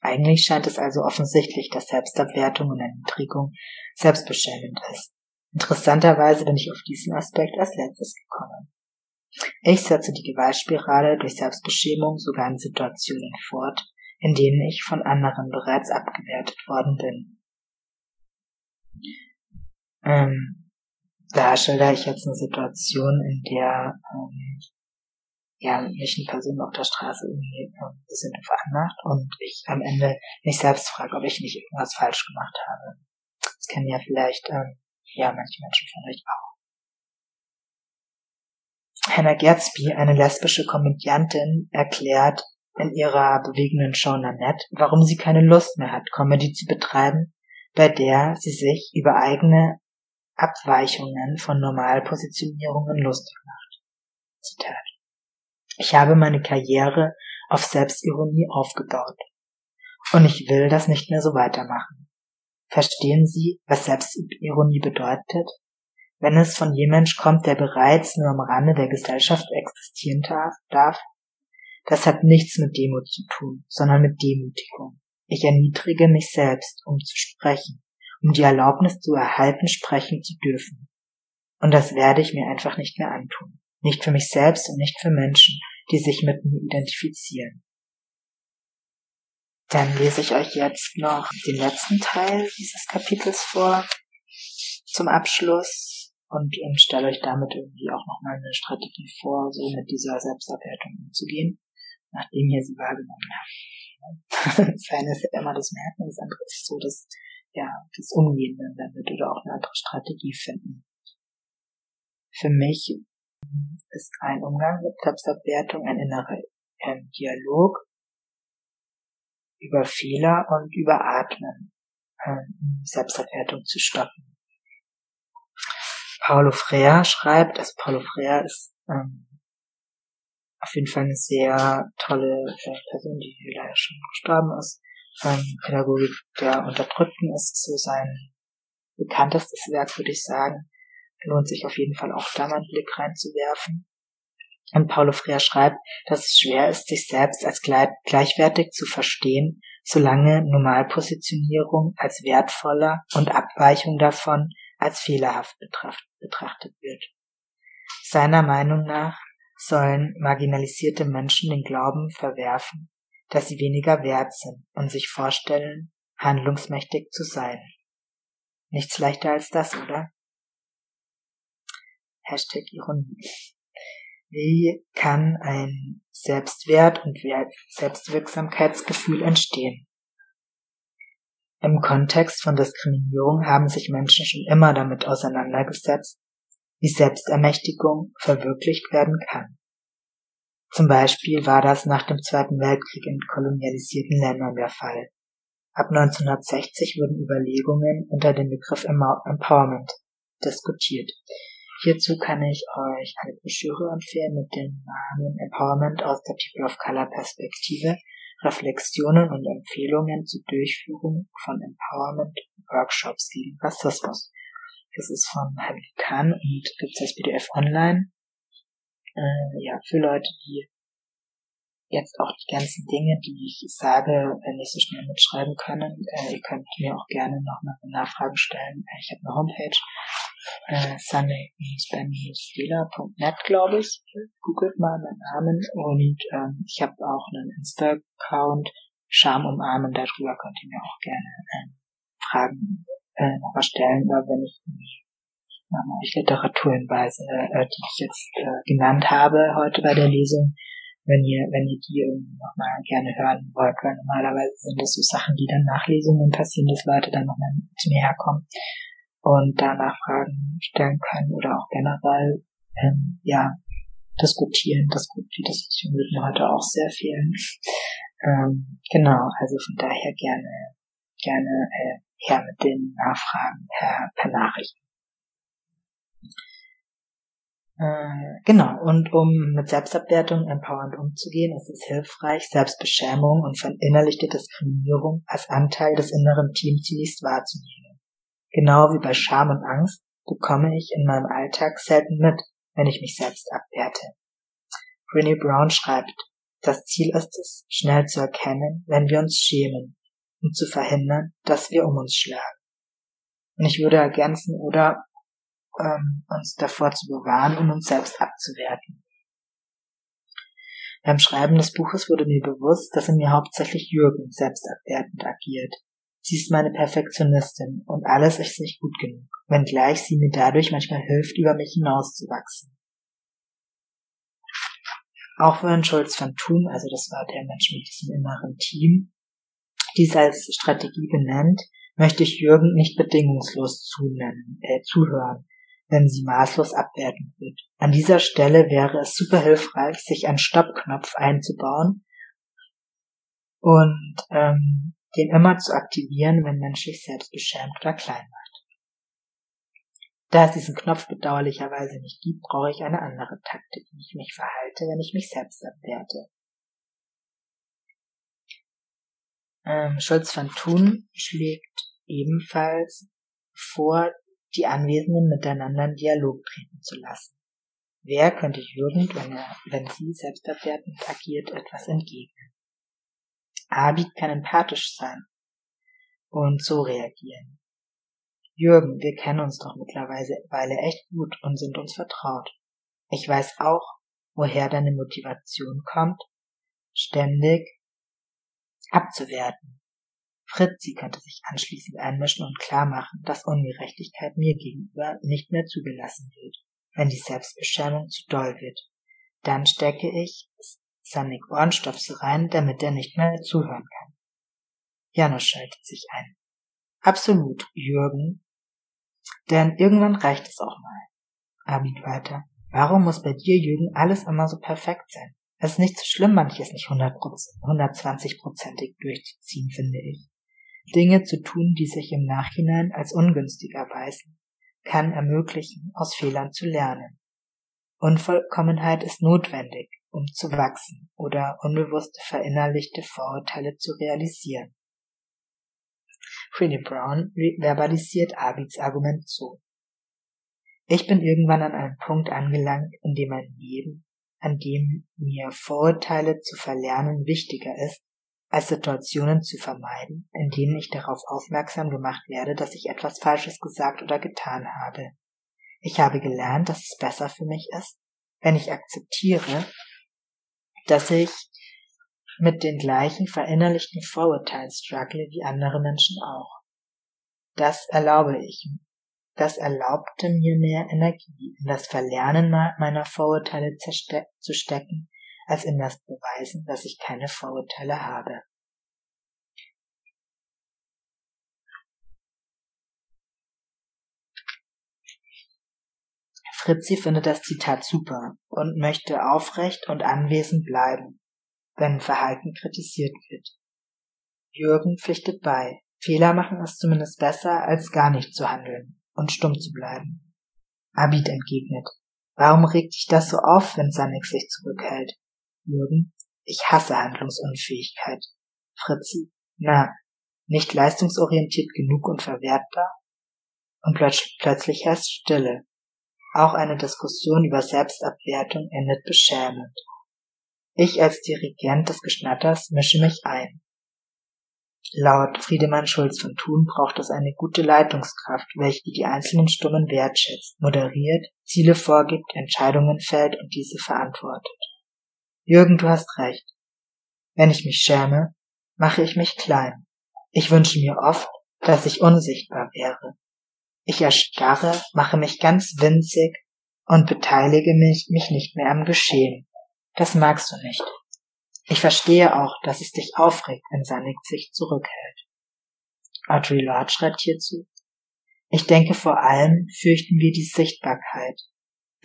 Eigentlich scheint es also offensichtlich, dass Selbstabwertung und Erniedrigung selbstbeschämend ist. Interessanterweise bin ich auf diesen Aspekt als letztes gekommen. Ich setze die Gewaltspirale durch Selbstbeschämung sogar in Situationen fort, in denen ich von anderen bereits abgewertet worden bin. Ähm, da schilder ich jetzt eine Situation, in der ähm, ja, mich eine Person auf der Straße irgendwie ähm, ein bisschen veranmacht und ich am Ende mich selbst frage, ob ich nicht irgendwas falsch gemacht habe. Das kennen ja vielleicht ähm, ja, manche Menschen vielleicht auch. Hannah Gatsby, eine lesbische Komödiantin, erklärt in ihrer bewegenden Show Nanette, warum sie keine Lust mehr hat, Comedy zu betreiben, bei der sie sich über eigene Abweichungen von Normalpositionierungen lustig macht. Zitat. Ich habe meine Karriere auf Selbstironie aufgebaut. Und ich will das nicht mehr so weitermachen. Verstehen Sie, was Selbstironie bedeutet? Wenn es von jemand kommt, der bereits nur am Rande der Gesellschaft existieren darf? Das hat nichts mit Demut zu tun, sondern mit Demütigung. Ich erniedrige mich selbst, um zu sprechen, um die Erlaubnis zu erhalten, sprechen zu dürfen. Und das werde ich mir einfach nicht mehr antun. Nicht für mich selbst und nicht für Menschen, die sich mit mir identifizieren. Dann lese ich euch jetzt noch den letzten Teil dieses Kapitels vor zum Abschluss und, und stelle euch damit irgendwie auch nochmal eine Strategie vor, so mit dieser Selbstabwertung umzugehen, nachdem ihr sie wahrgenommen habt. das eine ist ja immer das Merken, das andere ist so das, ja, das Umgehen dann damit oder auch eine andere Strategie finden. Für mich ist ein Umgang mit Selbstabwertung ein innerer Dialog über Fehler und über Atmen ähm, Selbstabwertung zu stoppen. Paulo Freire schreibt, also Paulo Freire ist ähm, auf jeden Fall eine sehr tolle äh, Person, die leider schon gestorben ist. Ähm, Pädagogik der Unterdrückten ist so sein bekanntestes Werk, würde ich sagen. Lohnt sich auf jeden Fall auch da mal einen Blick reinzuwerfen. Und Paulo Freire schreibt, dass es schwer ist, sich selbst als gleichwertig zu verstehen, solange Normalpositionierung als wertvoller und Abweichung davon als fehlerhaft betrachtet wird. Seiner Meinung nach sollen marginalisierte Menschen den Glauben verwerfen, dass sie weniger wert sind und sich vorstellen, handlungsmächtig zu sein. Nichts leichter als das, oder? Hashtag Ironie. Wie kann ein Selbstwert und Selbstwirksamkeitsgefühl entstehen? Im Kontext von Diskriminierung haben sich Menschen schon immer damit auseinandergesetzt, wie Selbstermächtigung verwirklicht werden kann. Zum Beispiel war das nach dem Zweiten Weltkrieg in kolonialisierten Ländern der Fall. Ab 1960 wurden Überlegungen unter dem Begriff Empowerment diskutiert. Hierzu kann ich euch eine Broschüre empfehlen mit dem Namen Empowerment aus der People of Color Perspektive Reflexionen und Empfehlungen zur Durchführung von Empowerment Workshops gegen Rassismus. Das ist von Hamid Khan und gibt es als PDF online. Äh, ja, für Leute, die jetzt auch die ganzen Dinge, die ich sage, nicht so schnell mitschreiben können. Äh, ihr könnt mir auch gerne nochmal Nachfragen stellen. Äh, ich habe eine Homepage, äh, sunny-net, glaube ich. Googelt mal meinen Namen und ähm, ich habe auch einen Insta-Account, Scham umarmen, darüber könnt ihr mir auch gerne äh, Fragen äh, nochmal stellen, oder wenn ich nochmal euch Literaturhinweise, äh, die ich jetzt äh, genannt habe heute bei der Lesung, wenn ihr, wenn ihr die irgendwie nochmal gerne hören wollt, weil normalerweise sind das so Sachen, die dann nach Lesungen passieren, dass Leute dann nochmal zu mir herkommen und danach Fragen stellen können oder auch generell, ähm, ja, diskutieren. Das, die Diskussion wird mir heute auch sehr fehlen. Ähm, genau, also von daher gerne, gerne äh, her mit den Nachfragen per, per Nachricht. Äh, genau, und um mit Selbstabwertung empowernd umzugehen, ist es hilfreich, Selbstbeschämung und verinnerlichte Diskriminierung als Anteil des inneren Teamziels wahrzunehmen. Genau wie bei Scham und Angst bekomme ich in meinem Alltag selten mit, wenn ich mich selbst abwerte. Brené Brown schreibt, das Ziel ist es, schnell zu erkennen, wenn wir uns schämen, um zu verhindern, dass wir um uns schlagen. Und ich würde ergänzen, oder ähm, uns davor zu bewahren und uns selbst abzuwerten. Beim Schreiben des Buches wurde mir bewusst, dass in mir hauptsächlich Jürgen selbstabwertend agiert. Sie ist meine Perfektionistin und alles ist nicht gut genug, wenngleich sie mir dadurch manchmal hilft, über mich hinauszuwachsen. Auch wenn Schulz van Thun, also das war der Mensch mit diesem inneren Team, dies als Strategie benennt, möchte ich Jürgen nicht bedingungslos zunennen, äh, zuhören, wenn sie maßlos abwertend wird. An dieser Stelle wäre es super hilfreich, sich einen Stoppknopf einzubauen und ähm, den immer zu aktivieren, wenn Mensch sich selbst beschämt oder klein macht. Da es diesen Knopf bedauerlicherweise nicht gibt, brauche ich eine andere Taktik, wie ich mich verhalte, wenn ich mich selbst abwerte. Ähm, Schulz van Thun schlägt ebenfalls vor, die Anwesenden miteinander in Dialog treten zu lassen. Wer könnte Jürgen, wenn er, wenn sie selbstabwertend agiert, etwas entgegnen? Abid kann empathisch sein und so reagieren. Jürgen, wir kennen uns doch mittlerweile echt gut und sind uns vertraut. Ich weiß auch, woher deine Motivation kommt, ständig abzuwerten, Fritzi könnte sich anschließend einmischen und klarmachen, dass Ungerechtigkeit mir gegenüber nicht mehr zugelassen wird, wenn die Selbstbeschämung zu doll wird. Dann stecke ich Sannik Ohrenstöpsel rein, damit er nicht mehr zuhören kann. Janusz schaltet sich ein. Absolut, Jürgen. Denn irgendwann reicht es auch mal. Abid weiter. Warum muss bei dir, Jürgen, alles immer so perfekt sein? Es ist nicht so schlimm, manches nicht 100%, 120%ig durchzuziehen, finde ich. Dinge zu tun, die sich im Nachhinein als ungünstig erweisen, kann ermöglichen, aus Fehlern zu lernen. Unvollkommenheit ist notwendig, um zu wachsen oder unbewusste verinnerlichte Vorurteile zu realisieren. Freddie Brown verbalisiert Abids Argument so. Ich bin irgendwann an einem Punkt angelangt, in dem mein Leben, an dem mir Vorurteile zu verlernen wichtiger ist, als Situationen zu vermeiden, in denen ich darauf aufmerksam gemacht werde, dass ich etwas Falsches gesagt oder getan habe. Ich habe gelernt, dass es besser für mich ist, wenn ich akzeptiere, dass ich mit den gleichen verinnerlichten Vorurteilen struggle wie andere Menschen auch. Das erlaube ich. Das erlaubte mir mehr Energie in das Verlernen meiner Vorurteile zu stecken, als in das Beweisen, dass ich keine Vorurteile habe. Fritzi findet das Zitat super und möchte aufrecht und anwesend bleiben, wenn Verhalten kritisiert wird. Jürgen pflichtet bei. Fehler machen ist zumindest besser, als gar nicht zu handeln und stumm zu bleiben. Abid entgegnet. Warum regt dich das so auf, wenn Sanik sich zurückhält? Jürgen, ich hasse Handlungsunfähigkeit. Fritzi, na, nicht leistungsorientiert genug und verwertbar? Und plötzlich, herrscht Stille. Auch eine Diskussion über Selbstabwertung endet beschämend. Ich als Dirigent des Geschnatters mische mich ein. Laut Friedemann Schulz von Thun braucht es eine gute Leitungskraft, welche die einzelnen Stimmen wertschätzt, moderiert, Ziele vorgibt, Entscheidungen fällt und diese verantwortet. Jürgen, du hast recht. Wenn ich mich schäme, mache ich mich klein. Ich wünsche mir oft, dass ich unsichtbar wäre. Ich erstarre, mache mich ganz winzig und beteilige mich, mich nicht mehr am Geschehen. Das magst du nicht. Ich verstehe auch, dass es dich aufregt, wenn Sannik sich zurückhält. Audrey Lord schreibt hierzu. Ich denke vor allem fürchten wir die Sichtbarkeit,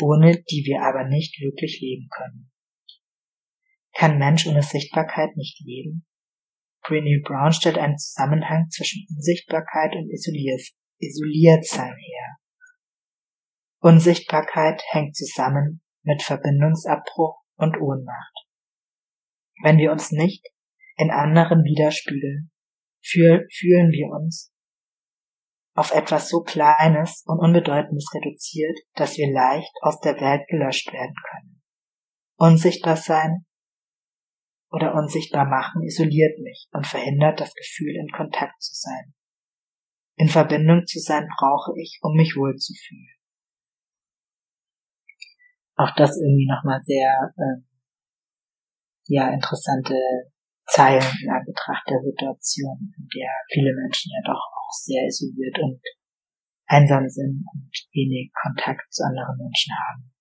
ohne die wir aber nicht wirklich leben können. Kann Mensch ohne Sichtbarkeit nicht leben? Brené Brown stellt einen Zusammenhang zwischen Unsichtbarkeit und Isoliertsein her. Unsichtbarkeit hängt zusammen mit Verbindungsabbruch und Ohnmacht. Wenn wir uns nicht in anderen widerspiegeln, fühlen wir uns auf etwas so Kleines und Unbedeutendes reduziert, dass wir leicht aus der Welt gelöscht werden können. Unsichtbar sein oder unsichtbar machen isoliert mich und verhindert das Gefühl, in Kontakt zu sein. In Verbindung zu sein brauche ich, um mich wohlzufühlen. Auch das irgendwie nochmal sehr äh, ja interessante Zeilen in Anbetracht der Situation, in der viele Menschen ja doch auch sehr isoliert und einsam sind und wenig Kontakt zu anderen Menschen haben.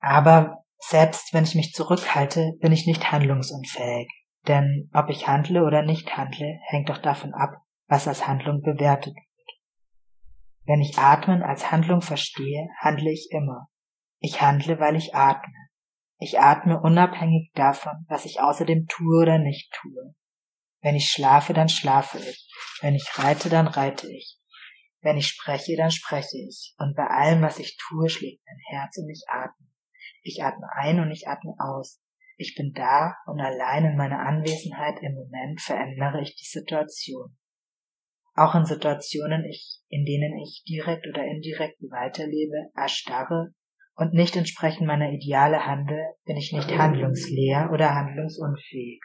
Aber selbst wenn ich mich zurückhalte, bin ich nicht handlungsunfähig. Denn ob ich handle oder nicht handle, hängt doch davon ab, was als Handlung bewertet wird. Wenn ich Atmen als Handlung verstehe, handle ich immer. Ich handle, weil ich atme. Ich atme unabhängig davon, was ich außerdem tue oder nicht tue. Wenn ich schlafe, dann schlafe ich. Wenn ich reite, dann reite ich. Wenn ich spreche, dann spreche ich. Und bei allem, was ich tue, schlägt mein Herz und ich atme. Ich atme ein und ich atme aus. Ich bin da und allein in meiner Anwesenheit im Moment verändere ich die Situation. Auch in Situationen, in denen ich direkt oder indirekt weiterlebe, erstarre und nicht entsprechend meiner Ideale handle, bin ich nicht handlungsleer oder handlungsunfähig.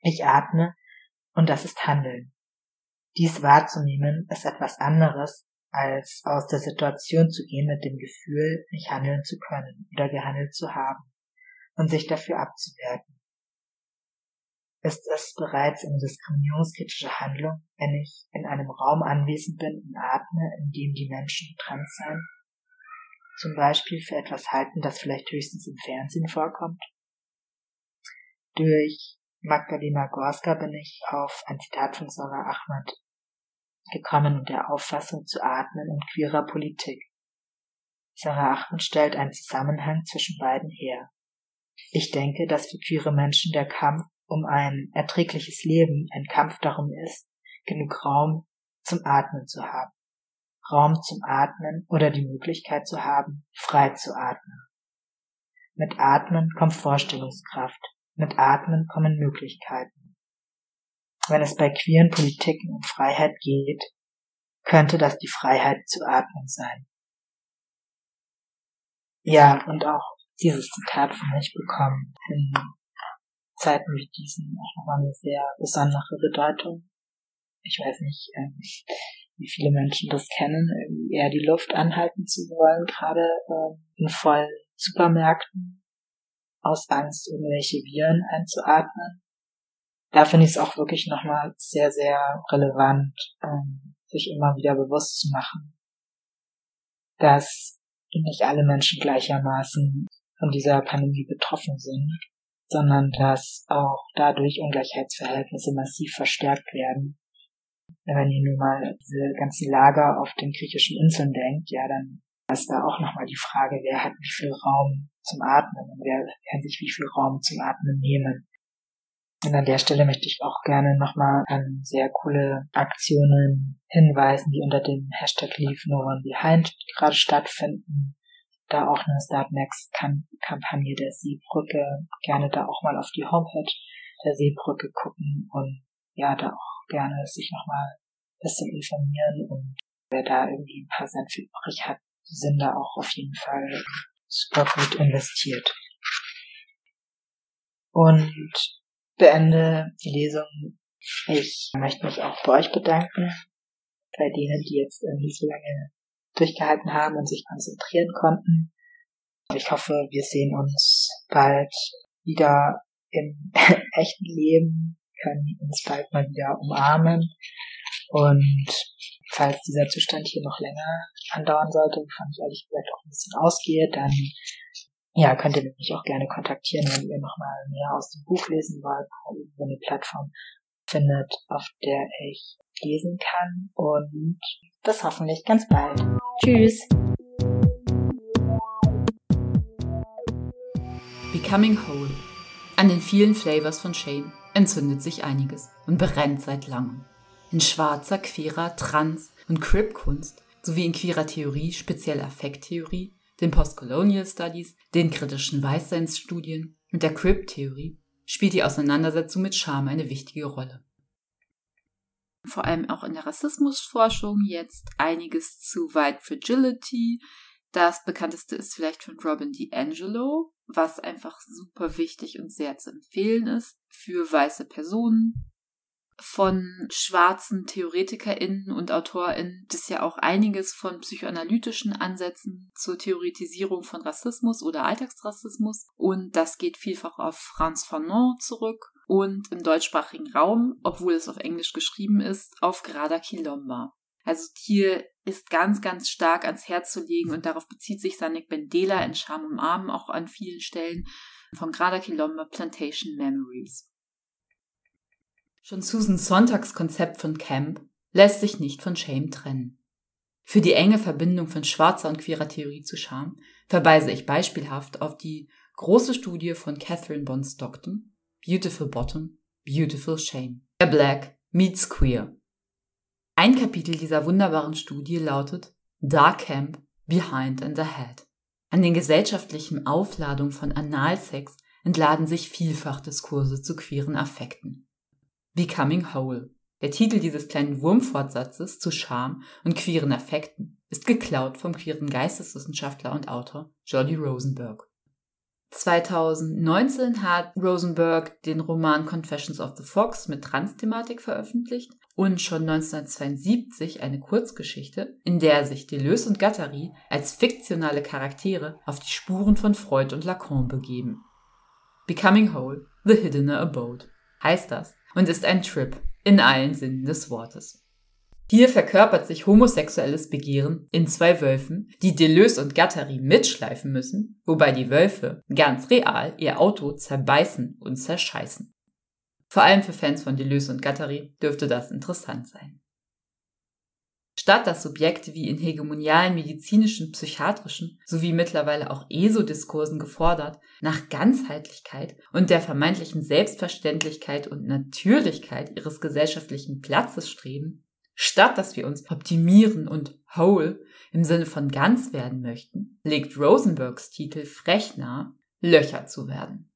Ich atme und das ist Handeln. Dies wahrzunehmen ist etwas anderes, als aus der Situation zu gehen mit dem Gefühl, nicht handeln zu können oder gehandelt zu haben und sich dafür abzuwerten. Ist es bereits eine diskriminierungskritische Handlung, wenn ich in einem Raum anwesend bin und atme, in dem die Menschen trans sein? Zum Beispiel für etwas halten, das vielleicht höchstens im Fernsehen vorkommt? Durch Magdalena Gorska bin ich auf ein Zitat von Sarah Ahmad gekommen und der Auffassung zu atmen in queerer Politik. Sarah Ahmad stellt einen Zusammenhang zwischen beiden her. Ich denke, dass für queere Menschen der Kampf um ein erträgliches Leben ein Kampf darum ist, genug Raum zum Atmen zu haben. Raum zum Atmen oder die Möglichkeit zu haben, frei zu atmen. Mit Atmen kommt Vorstellungskraft, mit Atmen kommen Möglichkeiten. Wenn es bei queeren Politiken um Freiheit geht, könnte das die Freiheit zu atmen sein. Ja, und auch dieses Zitat von ich bekommen in Zeiten wie diesen auch nochmal eine sehr besondere Bedeutung. Ich weiß nicht, ähm, wie viele Menschen das kennen, eher die Luft anhalten zu wollen, gerade äh, in vollen Supermärkten, aus Angst, irgendwelche Viren einzuatmen. Da finde ich es auch wirklich nochmal sehr, sehr relevant, ähm, sich immer wieder bewusst zu machen, dass nicht alle Menschen gleichermaßen von dieser Pandemie betroffen sind, sondern dass auch dadurch Ungleichheitsverhältnisse massiv verstärkt werden. Wenn ihr nun mal diese ganzen Lager auf den griechischen Inseln denkt, ja, dann ist da auch nochmal die Frage, wer hat wie viel Raum zum Atmen und wer kann sich wie viel Raum zum Atmen nehmen. Und an der Stelle möchte ich auch gerne nochmal an sehr coole Aktionen hinweisen, die unter dem Hashtag Leave No One Behind gerade stattfinden. Da auch eine Startnext-Kampagne der Seebrücke. Gerne da auch mal auf die Homepage der Seebrücke gucken und ja, da auch gerne sich nochmal ein bisschen informieren und wer da irgendwie ein paar Cent für übrig hat, sind da auch auf jeden Fall super gut investiert. Und beende die Lesung. Ich möchte mich auch bei euch bedanken, bei denen, die jetzt irgendwie so lange durchgehalten haben und sich konzentrieren konnten. Ich hoffe, wir sehen uns bald wieder im echten Leben, können uns bald mal wieder umarmen und falls dieser Zustand hier noch länger andauern sollte, wovon ich ehrlich gesagt auch ein bisschen ausgehe, dann ja, könnt ihr mich auch gerne kontaktieren, wenn ihr nochmal mehr aus dem Buch lesen wollt, ihr eine Plattform findet, auf der ich lesen kann und bis hoffentlich ganz bald. Tschüss! Becoming Whole. An den vielen Flavors von Shame entzündet sich einiges und brennt seit langem. In schwarzer, queerer, trans- und Crip-Kunst sowie in queerer Theorie, speziell Affekttheorie, den Postcolonial Studies, den kritischen Weißseinsstudien und der Crip-Theorie spielt die Auseinandersetzung mit Scham eine wichtige Rolle. Vor allem auch in der Rassismusforschung jetzt einiges zu White Fragility. Das bekannteste ist vielleicht von Robin DiAngelo, was einfach super wichtig und sehr zu empfehlen ist für weiße Personen, von schwarzen TheoretikerInnen und AutorInnen das ja auch einiges von psychoanalytischen Ansätzen zur Theoretisierung von Rassismus oder Alltagsrassismus. Und das geht vielfach auf Franz Fanon zurück und im deutschsprachigen Raum, obwohl es auf Englisch geschrieben ist, auf Grada Quilomba. Also hier ist ganz, ganz stark ans Herz zu legen und darauf bezieht sich Sanik Bendela in Scham um Arm auch an vielen Stellen von Grada Quilomba Plantation Memories. Schon Susans Sonntagskonzept von Camp lässt sich nicht von Shame trennen. Für die enge Verbindung von schwarzer und queerer Theorie zu Scham verweise ich beispielhaft auf die große Studie von Catherine Bond Stockton, Beautiful Bottom, Beautiful Shame. A Black meets Queer. Ein Kapitel dieser wunderbaren Studie lautet Dark Camp Behind and Ahead. An den gesellschaftlichen Aufladungen von Analsex entladen sich vielfach Diskurse zu queeren Affekten. Becoming Whole. Der Titel dieses kleinen Wurmfortsatzes zu Scham und queeren Affekten ist geklaut vom queeren Geisteswissenschaftler und Autor Jody Rosenberg. 2019 hat Rosenberg den Roman Confessions of the Fox mit Trans-Thematik veröffentlicht und schon 1972 eine Kurzgeschichte, in der sich Deleuze und Guattari als fiktionale Charaktere auf die Spuren von Freud und Lacan begeben. Becoming Whole, The Hiddener Abode heißt das und ist ein Trip in allen Sinnen des Wortes. Hier verkörpert sich homosexuelles Begehren in zwei Wölfen, die Deleuze und Gattari mitschleifen müssen, wobei die Wölfe ganz real ihr Auto zerbeißen und zerscheißen. Vor allem für Fans von Deleuze und Gattari dürfte das interessant sein. Statt dass Subjekte wie in hegemonialen medizinischen, psychiatrischen sowie mittlerweile auch ESO-Diskursen gefordert nach Ganzheitlichkeit und der vermeintlichen Selbstverständlichkeit und Natürlichkeit ihres gesellschaftlichen Platzes streben, statt dass wir uns optimieren und whole im Sinne von ganz werden möchten, legt Rosenbergs Titel frech nahe, Löcher zu werden.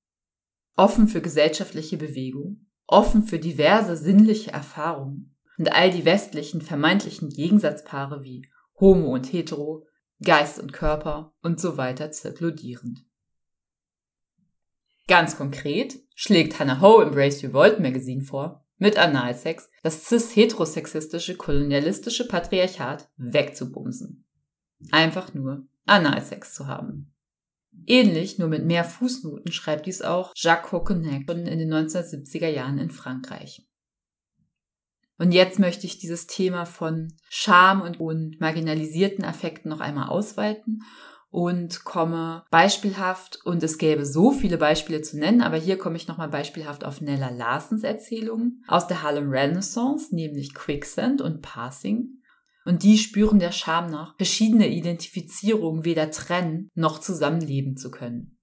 Offen für gesellschaftliche Bewegung, offen für diverse sinnliche Erfahrungen, und all die westlichen vermeintlichen Gegensatzpaare wie Homo und Hetero, Geist und Körper und so weiter zirkludierend. Ganz konkret schlägt Hannah Ho im Brace Revolt Magazine vor, mit Analsex das cis-heterosexistische kolonialistische Patriarchat wegzubumsen. Einfach nur Analsex zu haben. Ähnlich, nur mit mehr Fußnoten, schreibt dies auch Jacques Hockenheck in den 1970er Jahren in Frankreich. Und jetzt möchte ich dieses Thema von Scham und, und marginalisierten Affekten noch einmal ausweiten und komme beispielhaft, und es gäbe so viele Beispiele zu nennen, aber hier komme ich nochmal beispielhaft auf Nella Larsens Erzählungen aus der Harlem Renaissance, nämlich Quicksand und Passing. Und die spüren der Scham nach, verschiedene Identifizierungen weder trennen noch zusammenleben zu können.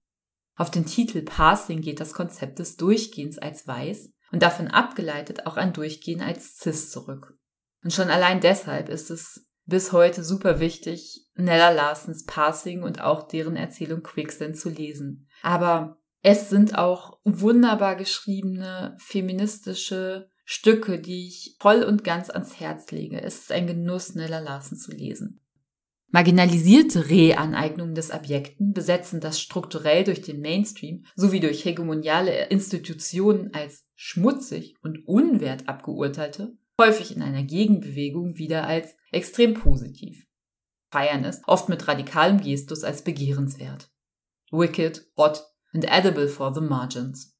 Auf den Titel Passing geht das Konzept des Durchgehens als Weiß und davon abgeleitet auch ein Durchgehen als Cis zurück. Und schon allein deshalb ist es bis heute super wichtig, Nella Larsens Passing und auch deren Erzählung Quicksand zu lesen. Aber es sind auch wunderbar geschriebene feministische Stücke, die ich voll und ganz ans Herz lege. Es ist ein Genuss, Nella Larsen zu lesen. Marginalisierte Reaneignungen des Objekten besetzen das strukturell durch den Mainstream sowie durch hegemoniale Institutionen als schmutzig und unwert abgeurteilte häufig in einer Gegenbewegung wieder als extrem positiv. Feiern es oft mit radikalem Gestus als begehrenswert. Wicked, hot and edible for the margins.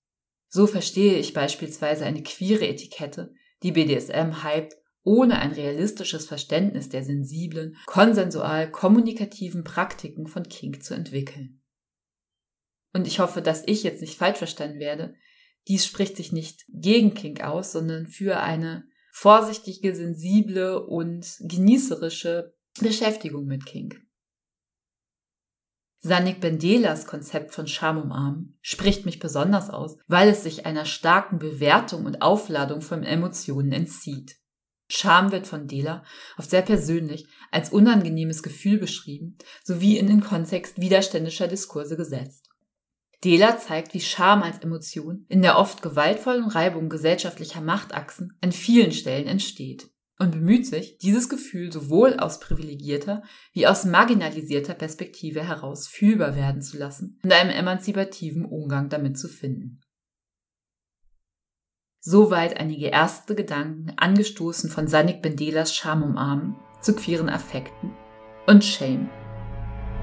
So verstehe ich beispielsweise eine queere Etikette, die BDSM hype, ohne ein realistisches Verständnis der sensiblen, konsensual kommunikativen Praktiken von Kink zu entwickeln. Und ich hoffe, dass ich jetzt nicht falsch verstanden werde. Dies spricht sich nicht gegen Kink aus, sondern für eine vorsichtige, sensible und genießerische Beschäftigung mit Kink. Sanik Bendelas Konzept von Scham umarmen spricht mich besonders aus, weil es sich einer starken Bewertung und Aufladung von Emotionen entzieht. Scham wird von Dela oft sehr persönlich als unangenehmes Gefühl beschrieben sowie in den Kontext widerständischer Diskurse gesetzt. Dela zeigt, wie Scham als Emotion in der oft gewaltvollen Reibung gesellschaftlicher Machtachsen an vielen Stellen entsteht und bemüht sich, dieses Gefühl sowohl aus privilegierter wie aus marginalisierter Perspektive heraus fühlbar werden zu lassen und einem emanzipativen Umgang damit zu finden. Soweit einige erste Gedanken, angestoßen von Sanik Bendelas Scham umarmen, zu queeren Affekten und Shame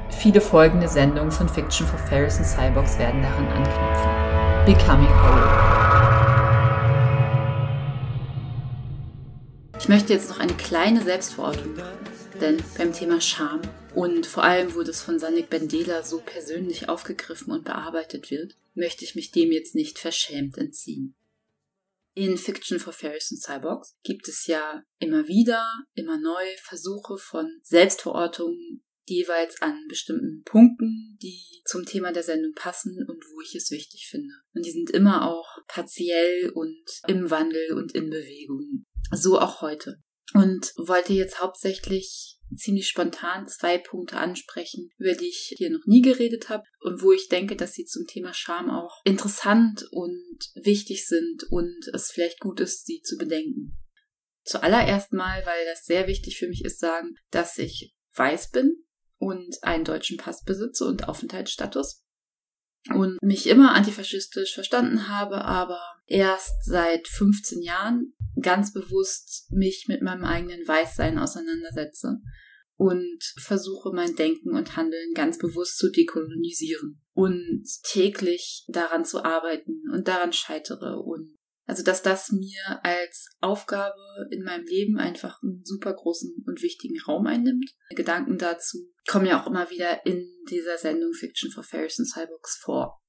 Viele folgende Sendungen von Fiction for Fairies and Cyborgs werden daran anknüpfen. Becoming Whole. Ich möchte jetzt noch eine kleine Selbstverortung machen, denn beim Thema Scham und vor allem, wo das von Sanik Bendela so persönlich aufgegriffen und bearbeitet wird, möchte ich mich dem jetzt nicht verschämt entziehen. In Fiction for Fairies and Cyborgs gibt es ja immer wieder, immer neu Versuche von Selbstverortungen jeweils an bestimmten Punkten, die zum Thema der Sendung passen und wo ich es wichtig finde. Und die sind immer auch partiell und im Wandel und in Bewegung. So auch heute. Und wollte jetzt hauptsächlich ziemlich spontan zwei Punkte ansprechen, über die ich hier noch nie geredet habe und wo ich denke, dass sie zum Thema Scham auch interessant und wichtig sind und es vielleicht gut ist, sie zu bedenken. Zuallererst mal, weil das sehr wichtig für mich ist, sagen, dass ich weiß bin und einen deutschen Pass besitze und Aufenthaltsstatus und mich immer antifaschistisch verstanden habe, aber erst seit 15 Jahren ganz bewusst mich mit meinem eigenen Weißsein auseinandersetze und versuche mein Denken und Handeln ganz bewusst zu dekolonisieren und täglich daran zu arbeiten und daran scheitere und also, dass das mir als Aufgabe in meinem Leben einfach einen super großen und wichtigen Raum einnimmt. Gedanken dazu kommen ja auch immer wieder in dieser Sendung Fiction for Fairies and Cyborgs vor.